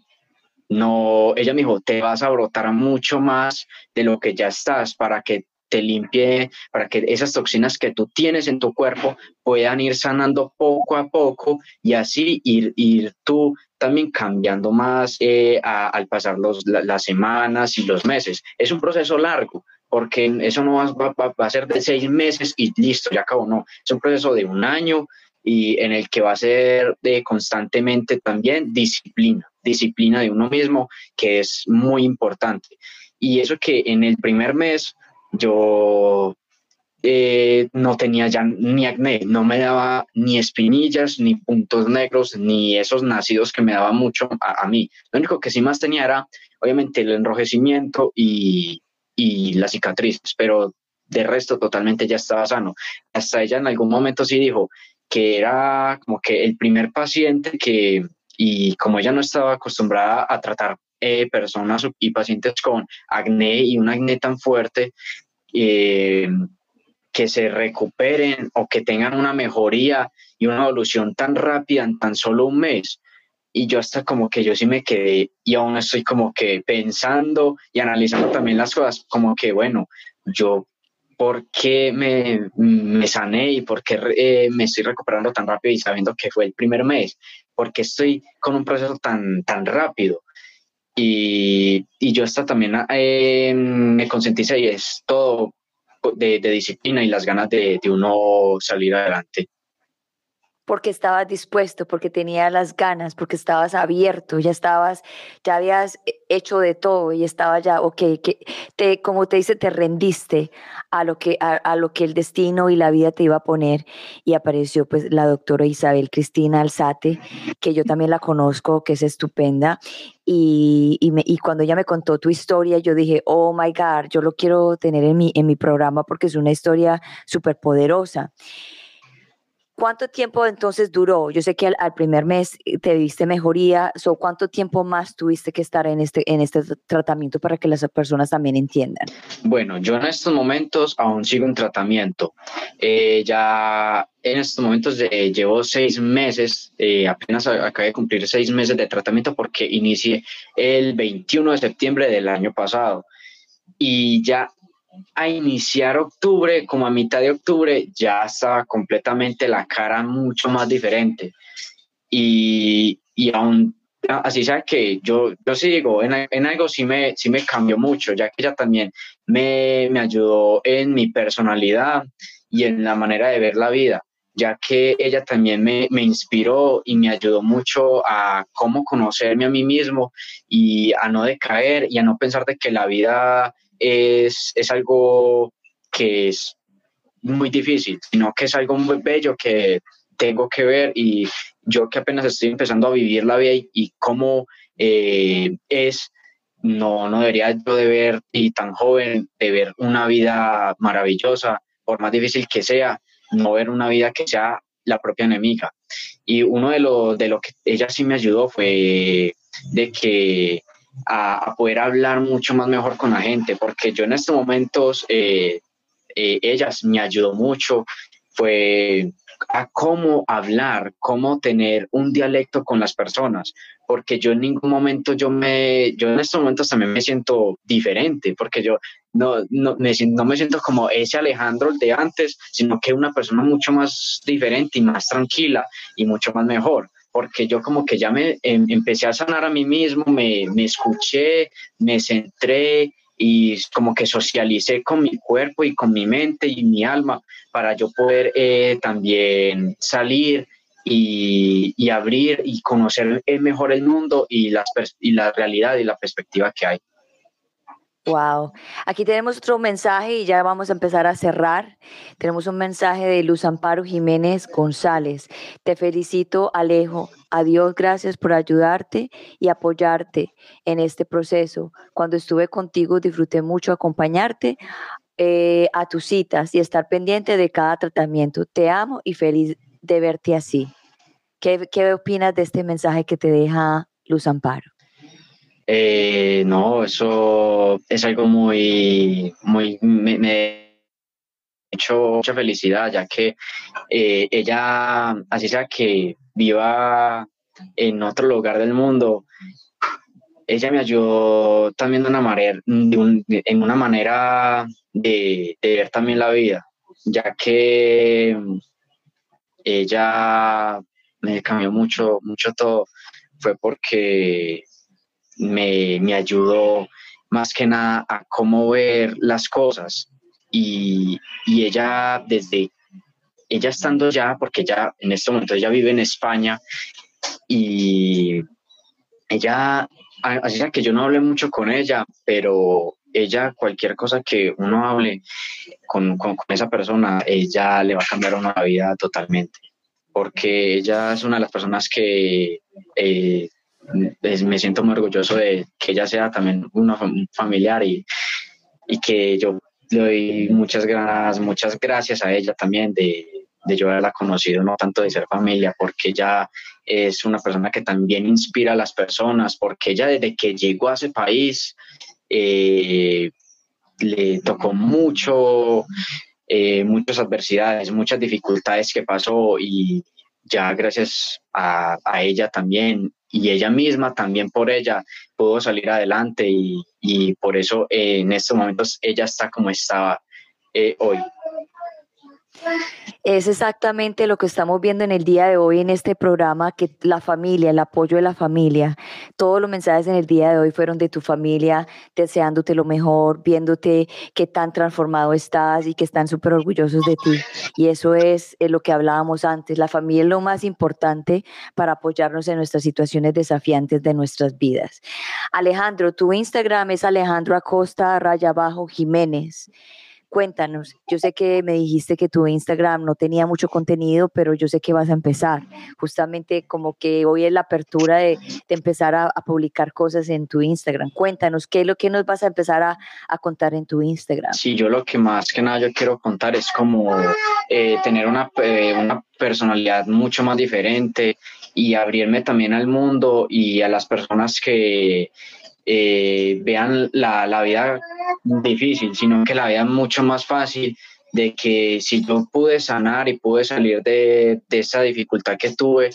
No, ella me dijo, te vas a brotar mucho más de lo que ya estás para que te limpie, para que esas toxinas que tú tienes en tu cuerpo puedan ir sanando poco a poco y así ir, ir tú también cambiando más eh, al pasar los, las semanas y los meses. Es un proceso largo, porque eso no va, va, a ser de seis meses y listo, ya acabó, no. Es un proceso de un año y en el que va a ser de constantemente también disciplina, disciplina de uno mismo, que es muy importante. Y eso que en el primer mes yo eh, no tenía ya ni acné, no me daba ni espinillas, ni puntos negros, ni esos nacidos que me daba mucho a, mí. Lo único que sí más tenía era, obviamente, el enrojecimiento y, y las cicatrices, pero de resto totalmente ya estaba sano. Hasta ella en algún momento sí dijo que era como que el primer paciente que, y como ella no estaba acostumbrada a tratar eh, personas y pacientes con acné y un acné tan fuerte, eh, que se recuperen o que tengan una mejoría y una evolución tan rápida en tan solo un mes. Y yo hasta como que yo sí me quedé y aún estoy como que pensando y analizando también las cosas, como que bueno, yo por qué me, me sané y por qué eh, me estoy recuperando tan rápido y sabiendo que fue el primer mes, porque estoy con un proceso tan, tan rápido. Y, y yo hasta también eh, me consentice y es todo de, disciplina y las ganas de, de uno salir adelante porque estabas dispuesto, porque tenías las ganas, porque estabas abierto, ya estabas, ya habías hecho de todo y estaba ya, ok, que te, como te dice, te rendiste a lo que, a, lo que el destino y la vida te iba a poner y apareció pues la doctora Isabel Cristina Alzate, que yo también la conozco, que es estupenda. Y, y, cuando ella me contó tu historia, yo dije, oh my God, yo lo quiero tener en mi, en mi programa porque es una historia súper poderosa. ¿Cuánto tiempo entonces duró? Yo sé que al, primer mes eh, te viste mejoría, so, ¿cuánto tiempo más tuviste que estar en este, en este tratamiento para que las personas también entiendan? Bueno, yo en estos momentos aún sigo en tratamiento. Eh, ya en estos momentos eh, llevo seis meses, apenas acabé de cumplir seis meses de tratamiento porque inicié el 21 de septiembre del año pasado. Y ya a iniciar octubre, como a mitad de octubre, ya estaba completamente la cara mucho más diferente. Y, y aún así sea que yo, yo sí en, en, algo sí me, sí me cambió mucho, ya que ella también me, me ayudó en mi personalidad y en la manera de ver la vida ya que ella también me, me, inspiró y me ayudó mucho a cómo conocerme a mí mismo y a no decaer y a no pensar de que la vida es, es algo que es muy difícil, sino que es algo muy bello que tengo que ver y yo que apenas estoy empezando a vivir la vida y, cómo eh, es, no, no debería yo de ver y tan joven, de ver una vida maravillosa, por más difícil que sea, no ver una vida que sea la propia enemiga. Y uno de lo, de lo que ella sí me ayudó fue de que a, poder hablar mucho más mejor con la gente, porque yo en estos momentos, eh, eh, ellas me ayudó mucho, fue a cómo hablar, cómo tener un dialecto con las personas, porque yo en ningún momento yo me, yo en estos momentos también me siento diferente, porque yo no, no, me, no me siento como ese Alejandro de antes, sino que una persona mucho más diferente y más tranquila y mucho más mejor porque yo como que ya me em, empecé a sanar a mí mismo, me, me escuché, me centré y como que socialicé con mi cuerpo y con mi mente y mi alma para yo poder eh, también salir y, y, abrir y conocer mejor el mundo y, las, y la realidad y la perspectiva que hay. Wow. Aquí tenemos otro mensaje y ya vamos a empezar a cerrar. Tenemos un mensaje de Luz Amparo Jiménez González. Te felicito, Alejo. Adiós, gracias por ayudarte y apoyarte en este proceso. Cuando estuve contigo disfruté mucho acompañarte eh, a tus citas y estar pendiente de cada tratamiento. Te amo y feliz de verte así. ¿Qué, qué opinas de este mensaje que te deja Luz Amparo? Eh, no, eso es algo muy, muy, me, me hecho mucha felicidad, ya que eh, ella, así sea que viva en otro lugar del mundo, ella me ayudó también de una manera, en una manera de, de, ver también la vida, ya que ella me cambió mucho, mucho todo, fue porque me, me ayudó más que nada a cómo ver las cosas. Y, y, ella desde, ella estando ya, porque ya en este momento ella vive en España y ella, así que yo no hablé mucho con ella, pero ella, cualquier cosa que uno hable con, con, esa persona, ella le va a cambiar una vida totalmente, porque ella es una de las personas que eh, me siento muy orgulloso de que ella sea también una familiar y, y que yo le doy muchas, gracias muchas gracias a ella también de, de yo haberla conocido, no tanto de ser familia, porque ella es una persona que también inspira a las personas, porque ella desde que llegó a ese país eh, le tocó mucho, eh, muchas adversidades, muchas dificultades que pasó y ya gracias a, a ella también y ella misma también por ella pudo salir adelante y, y por eso eh, en estos momentos ella está como estaba eh, hoy. Es exactamente lo que estamos viendo en el día de hoy en este programa, que la familia, el apoyo de la familia, todos los mensajes en el día de hoy fueron de tu familia, deseándote lo mejor, viéndote qué tan transformado estás y que están súper orgullosos de ti. Y eso es, lo que hablábamos antes, la familia es lo más importante para apoyarnos en nuestras situaciones desafiantes de nuestras vidas. Alejandro, tu Instagram es Alejandro Acosta, raya abajo Jiménez. Cuéntanos, yo sé que me dijiste que tu Instagram no tenía mucho contenido, pero yo sé que vas a empezar. Justamente como que hoy es la apertura de, empezar a, publicar cosas en tu Instagram. Cuéntanos, ¿qué es lo que nos vas a empezar a, contar en tu Instagram? Sí, yo lo que más que nada yo quiero contar es como eh, tener una, eh, una personalidad mucho más diferente y abrirme también al mundo y a las personas que eh, vean la, la, vida difícil, sino que la vida mucho más fácil, de que si yo pude sanar y pude salir de, de esa dificultad que tuve,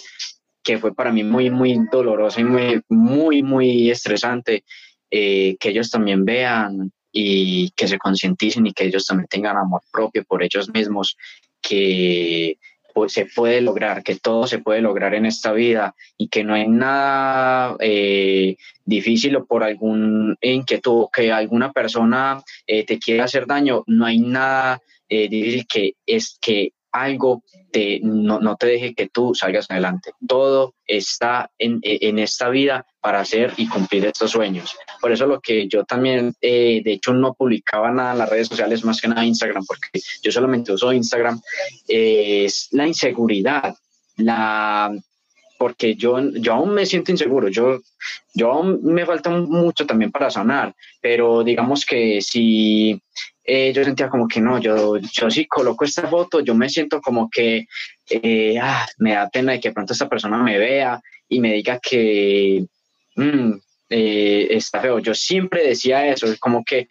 que fue para mí muy, muy dolorosa y muy, muy, muy estresante, eh, que ellos también vean y que se concienticen y que ellos también tengan amor propio por ellos mismos, que se puede lograr, que todo se puede lograr en esta vida y que no hay nada eh, difícil o por algún inquietud, que alguna persona eh, te quiera hacer daño, no hay nada eh, difícil que es que algo te, no, no, te deje que tú salgas adelante. Todo está en, en, esta vida para hacer y cumplir estos sueños. Por eso lo que yo también, eh, de hecho, no publicaba nada en las redes sociales, más que nada Instagram, porque yo solamente uso Instagram, eh, es la inseguridad, la porque yo, yo aún me siento inseguro, yo, yo aún me falta mucho también para sanar, pero digamos que si eh, yo sentía como que no, yo, yo sí coloco esta foto, yo me siento como que eh, ah, me da pena de que pronto esta persona me vea y me diga que mm, eh, está feo. Yo siempre decía eso, como que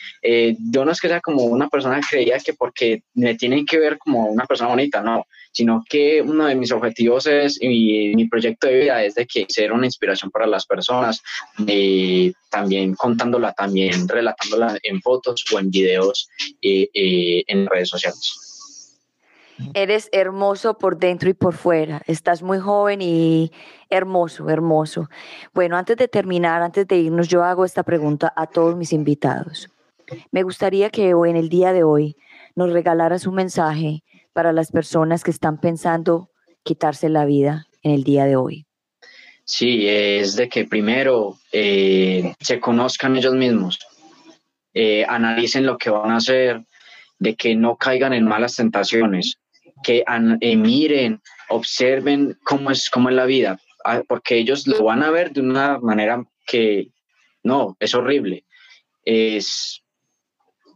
yo no es que sea como una persona que creía que porque me tienen que ver como una persona bonita, no, sino que uno de mis objetivos es, y mi proyecto de vida es de que ser una inspiración para las personas, eh, también contándola, también relatándola en fotos o en videos eh, eh, en redes sociales. Eres hermoso por dentro y por fuera. Estás muy joven y hermoso, hermoso. Bueno, antes de terminar, antes de irnos, yo hago esta pregunta a todos mis invitados. Me gustaría que hoy, en el día de hoy, nos regalaras un mensaje para las personas que están pensando quitarse la vida en el día de hoy? Sí, es de que primero eh, se conozcan ellos mismos, eh, analicen lo que van a hacer, de que no caigan en malas tentaciones, que eh, miren, observen cómo es, cómo es la vida, ah, porque ellos lo van a ver de una manera que no, es horrible. Es,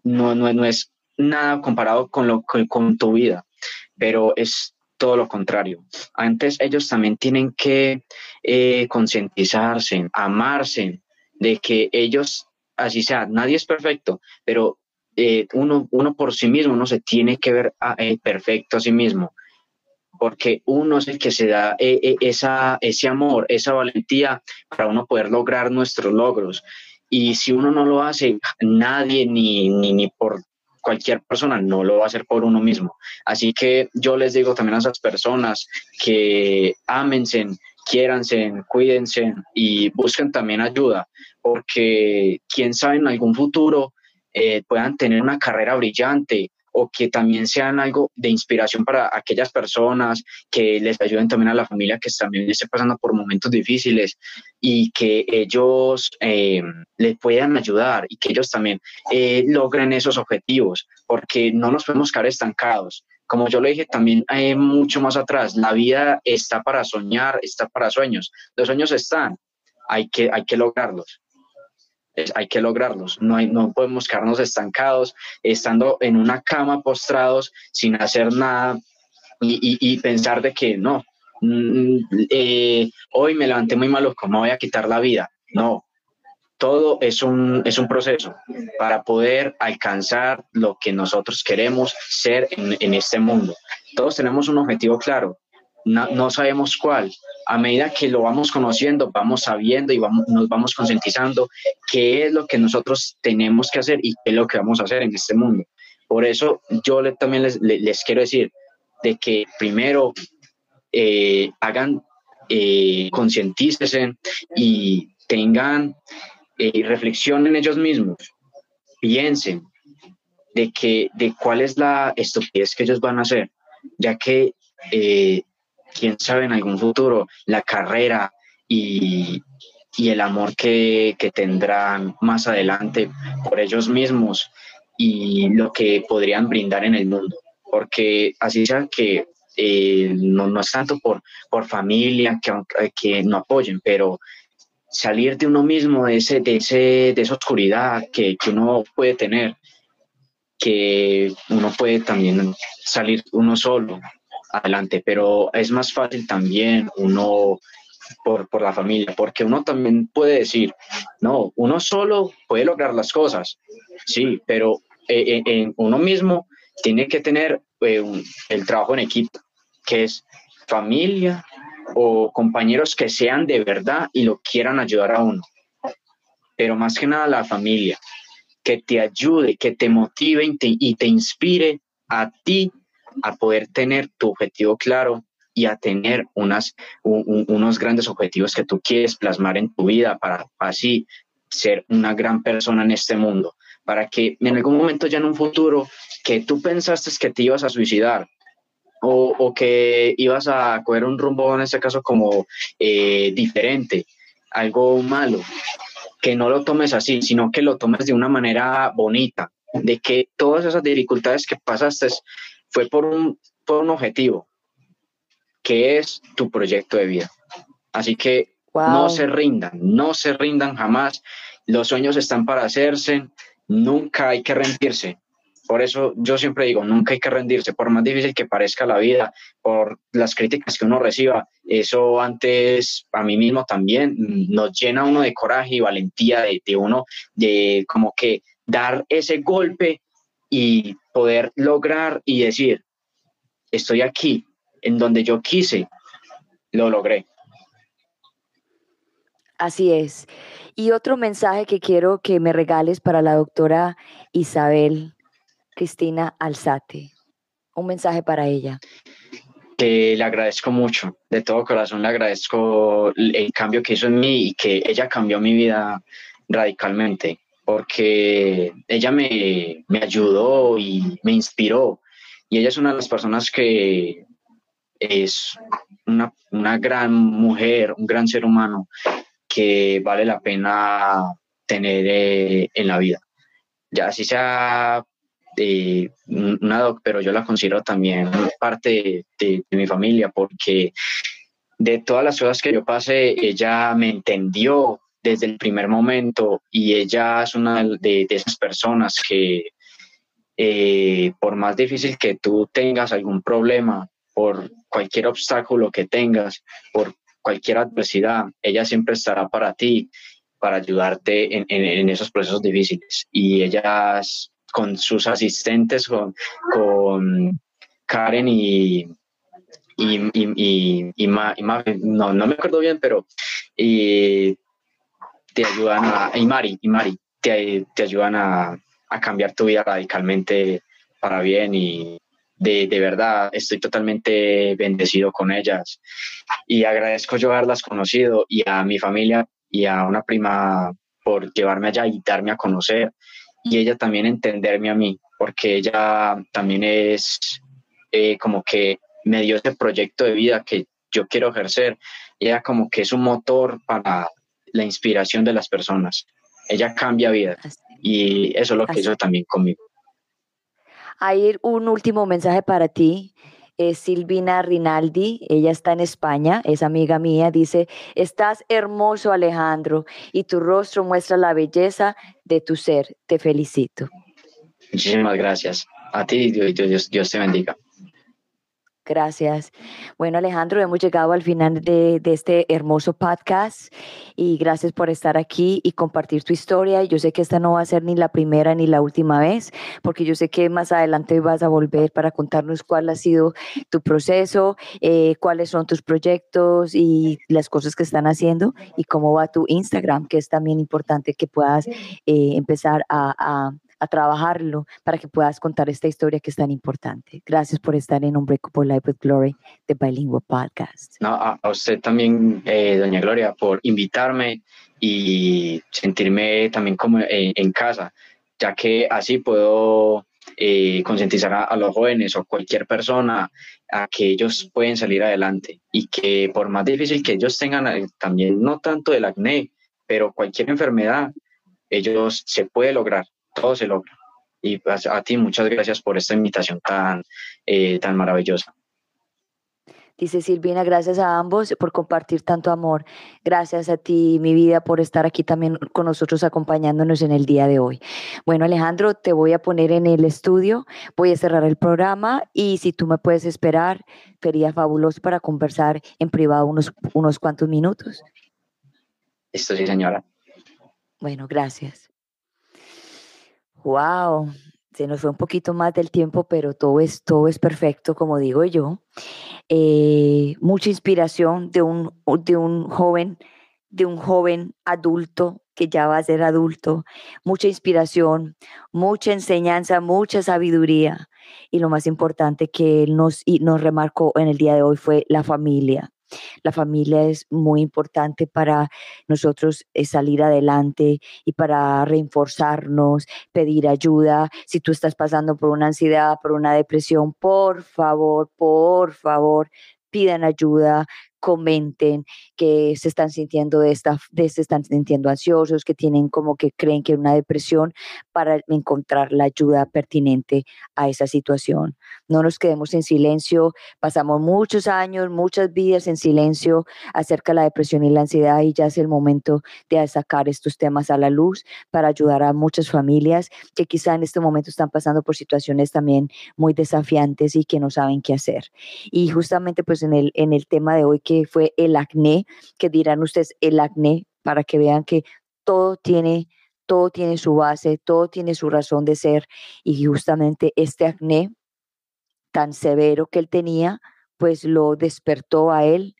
no, no, no es nada comparado con, lo, con tu vida pero es todo lo contrario. Antes ellos también tienen que eh, concientizarse, amarse de que ellos, así sea, nadie es perfecto, pero eh, uno, uno por sí mismo, uno se tiene que ver ah, eh, perfecto a sí mismo, porque uno es el que se da esa, ese amor, esa valentía para uno poder lograr nuestros logros. Y si uno no lo hace, nadie, ni, ni, ni por cualquier persona no lo va a hacer por uno mismo. Así que yo les digo también a esas personas que ámense, quiéranse, cuídense y busquen también ayuda, porque quién sabe en algún futuro eh, puedan tener una carrera brillante o que también sean algo de inspiración para aquellas personas, que les ayuden también a la familia que también esté pasando por momentos difíciles y que ellos eh, les puedan ayudar y que ellos también eh, logren esos objetivos, porque no nos podemos quedar estancados. Como yo lo dije también eh, mucho más atrás, la vida está para soñar, está para sueños. Los sueños están, hay que, hay que lograrlos hay que lograrlos. No, hay, no podemos quedarnos estancados, estando en una cama postrados sin hacer nada y, pensar de que no, mm, eh, hoy me levanté muy malo, ¿cómo voy a quitar la vida? No, todo es un, es un proceso para poder alcanzar lo que nosotros queremos ser en, en este mundo. Todos tenemos un objetivo claro, no, sabemos cuál. A medida que lo vamos conociendo, vamos sabiendo y vamos, nos vamos concientizando qué es lo que nosotros tenemos que hacer y qué es lo que vamos a hacer en este mundo. Por eso yo también les, quiero decir de que primero eh, hagan, eh, concientícense y tengan eh, reflexión en ellos mismos. Piensen de, que, de cuál es la estupidez que ellos van a hacer, ya que eh, quién sabe en algún futuro, la carrera y, el amor que, tendrán más adelante por ellos mismos y lo que podrían brindar en el mundo. Porque así sea que eh, no, es tanto por, por familia que, que no apoyen, pero salir de uno mismo, de, ese, de, ese, de esa oscuridad que, que uno puede tener, que uno puede también salir uno solo adelante, pero es más fácil también uno por, por, la familia, porque uno también puede decir, no, uno solo puede lograr las cosas, sí, pero eh, eh, uno mismo tiene que tener eh, el trabajo en equipo, que es familia o compañeros que sean de verdad y lo quieran ayudar a uno, pero más que nada la familia, que te ayude, que te motive y te, y te inspire a ti a poder tener tu objetivo claro y a tener unas, unos grandes objetivos que tú quieres plasmar en tu vida para así ser una gran persona en este mundo, para que en algún momento ya en un futuro que tú pensaste que te ibas a suicidar o, o que ibas a coger un rumbo, en este caso, como eh, diferente, algo malo, que no lo tomes así, sino que lo tomes de una manera bonita, de que todas esas dificultades que pasaste fue por un, por un objetivo, que es tu proyecto de vida. Así que no se rindan, no se rindan jamás. Los sueños están para hacerse, nunca hay que rendirse. Por eso yo siempre digo, nunca hay que rendirse, por más difícil que parezca la vida, por las críticas que uno reciba. Eso antes a mí mismo también nos llena uno de coraje y valentía de, de uno, de como que dar ese golpe y poder lograr y decir, estoy aquí, en donde yo quise, lo logré. Así es. Y otro mensaje que quiero que me regales para la doctora Isabel Cristina Alzate. Un mensaje para ella. Que le agradezco mucho, de todo corazón le agradezco el cambio que hizo en mí y que ella cambió mi vida radicalmente, porque ella me, me ayudó y me inspiró. Y ella es una de las personas que es una, una gran mujer, un gran ser humano que vale la pena tener eh, en la vida. Ya así sea de una doc, pero yo la considero también parte de, mi familia porque de todas las cosas que yo pasé, ella me entendió desde el primer momento y ella es una de, esas personas que eh, por más difícil que tú tengas algún problema, por cualquier obstáculo que tengas, por cualquier adversidad, ella siempre estará para ti, para ayudarte en, esos procesos difíciles. Y ellas con sus asistentes, con, con Karen y, y, y, y, no, no me acuerdo bien, pero te ayudan a, y Mari, y Mari, te, te ayudan a, a, cambiar tu vida radicalmente para bien y de, de, verdad estoy totalmente bendecido con ellas y agradezco yo haberlas conocido y a mi familia y a una prima por llevarme allá y darme a conocer y ella también entenderme a mí, porque ella también es eh, como que me dio ese proyecto de vida que yo quiero ejercer. Ella como que es un motor para la inspiración de las personas. Ella cambia vida y eso es lo que hizo también conmigo. Hay un último mensaje para ti es Silvina Rinaldi, ella está en España, es amiga mía, dice, estás hermoso Alejandro y tu rostro muestra la belleza de tu ser, te felicito. Muchísimas gracias. A ti, Dios, Dios te bendiga. Gracias. Bueno, Alejandro, hemos llegado al final de, este hermoso podcast y gracias por estar aquí y compartir tu historia. Yo sé que esta no va a ser ni la primera ni la última vez, porque yo sé que más adelante vas a volver para contarnos cuál ha sido tu proceso, eh, cuáles son tus proyectos y las cosas que están haciendo y cómo va tu Instagram, que es también importante que puedas eh, empezar a a trabajarlo para que puedas contar esta historia que es tan importante. Gracias por estar en Unbreakable Life with Glory de Bilingual Podcast. No, a, usted también, eh, doña Gloria, por invitarme y sentirme también como en, casa, ya que así puedo eh, concientizar a, los jóvenes o cualquier persona a que ellos pueden salir adelante y que por más difícil que ellos tengan, eh, también no tanto el acné, pero cualquier enfermedad, ellos se puede lograr todo se logra. Y pues, a, ti muchas gracias por esta invitación tan, eh, tan maravillosa. Dice Silvina, gracias a ambos por compartir tanto amor. Gracias a ti, mi vida, por estar aquí también con nosotros acompañándonos en el día de hoy. Bueno, Alejandro, te voy a poner en el estudio, voy a cerrar el programa y si tú me puedes esperar, sería fabuloso para conversar en privado unos, unos cuantos minutos. Esto sí, señora. Bueno, gracias. Wow, se nos fue un poquito más del tiempo, pero todo es, todo es perfecto, como digo yo. Eh, mucha inspiración de un, de un joven, de un joven adulto que ya va a ser adulto, mucha inspiración, mucha enseñanza, mucha sabiduría. Y lo más importante que él nos, nos remarcó en el día de hoy fue la familia. La familia es muy importante para nosotros eh, salir adelante y para reforzarnos, pedir ayuda. Si tú estás pasando por una ansiedad, por una depresión, por favor, por favor, pidan ayuda, comenten que se están sintiendo de esta, de, se están sintiendo ansiosos, que tienen como que creen que una depresión para encontrar la ayuda pertinente a esa situación. No nos quedemos en silencio, pasamos muchos años, muchas vidas en silencio acerca de la depresión y la ansiedad y ya es el momento de sacar estos temas a la luz para ayudar a muchas familias que quizá en este momento están pasando por situaciones también muy desafiantes y que no saben qué hacer. Y justamente pues en el, en el tema de hoy que fue el acné, que dirán ustedes el acné, para que vean que todo tiene, todo tiene su base, todo tiene su razón de ser y justamente este acné tan severo que él tenía, pues lo despertó a él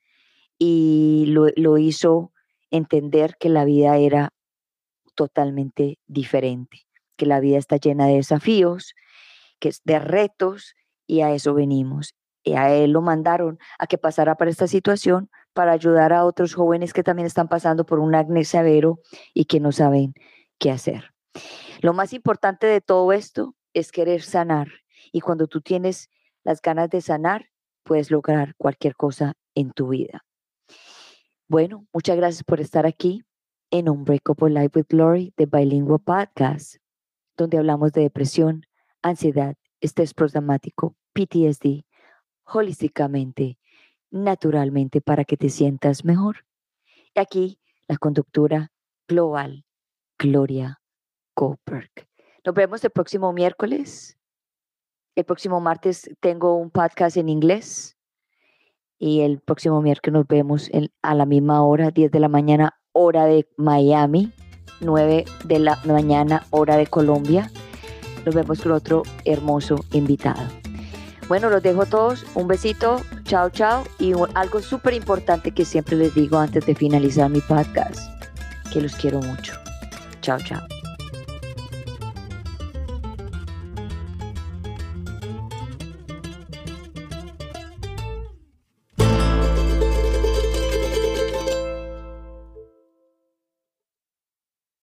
y lo, lo hizo entender que la vida era totalmente diferente, que la vida está llena de desafíos, que es de retos y a eso venimos y a él lo mandaron a que pasara por esta situación para ayudar a otros jóvenes que también están pasando por un acné severo y que no saben qué hacer. Lo más importante de todo esto es querer sanar y cuando tú tienes las ganas de sanar, puedes lograr cualquier cosa en tu vida. Bueno, muchas gracias por estar aquí en Unbreakable Life with Glory de Bilingual Podcast, donde hablamos de depresión, ansiedad, estrés programático, PTSD holísticamente, naturalmente, para que te sientas mejor. Y aquí la conductora global, Gloria Goldberg. Nos vemos el próximo miércoles. El próximo martes tengo un podcast en inglés. Y el próximo miércoles nos vemos a la misma hora, 10 de la mañana, hora de Miami, 9 de la mañana, hora de Colombia. Nos vemos con otro hermoso invitado. Bueno, los dejo todos. Un besito. Chao, chao. Y algo súper importante que siempre les digo antes de finalizar mi podcast, que los quiero mucho. Chao, chao.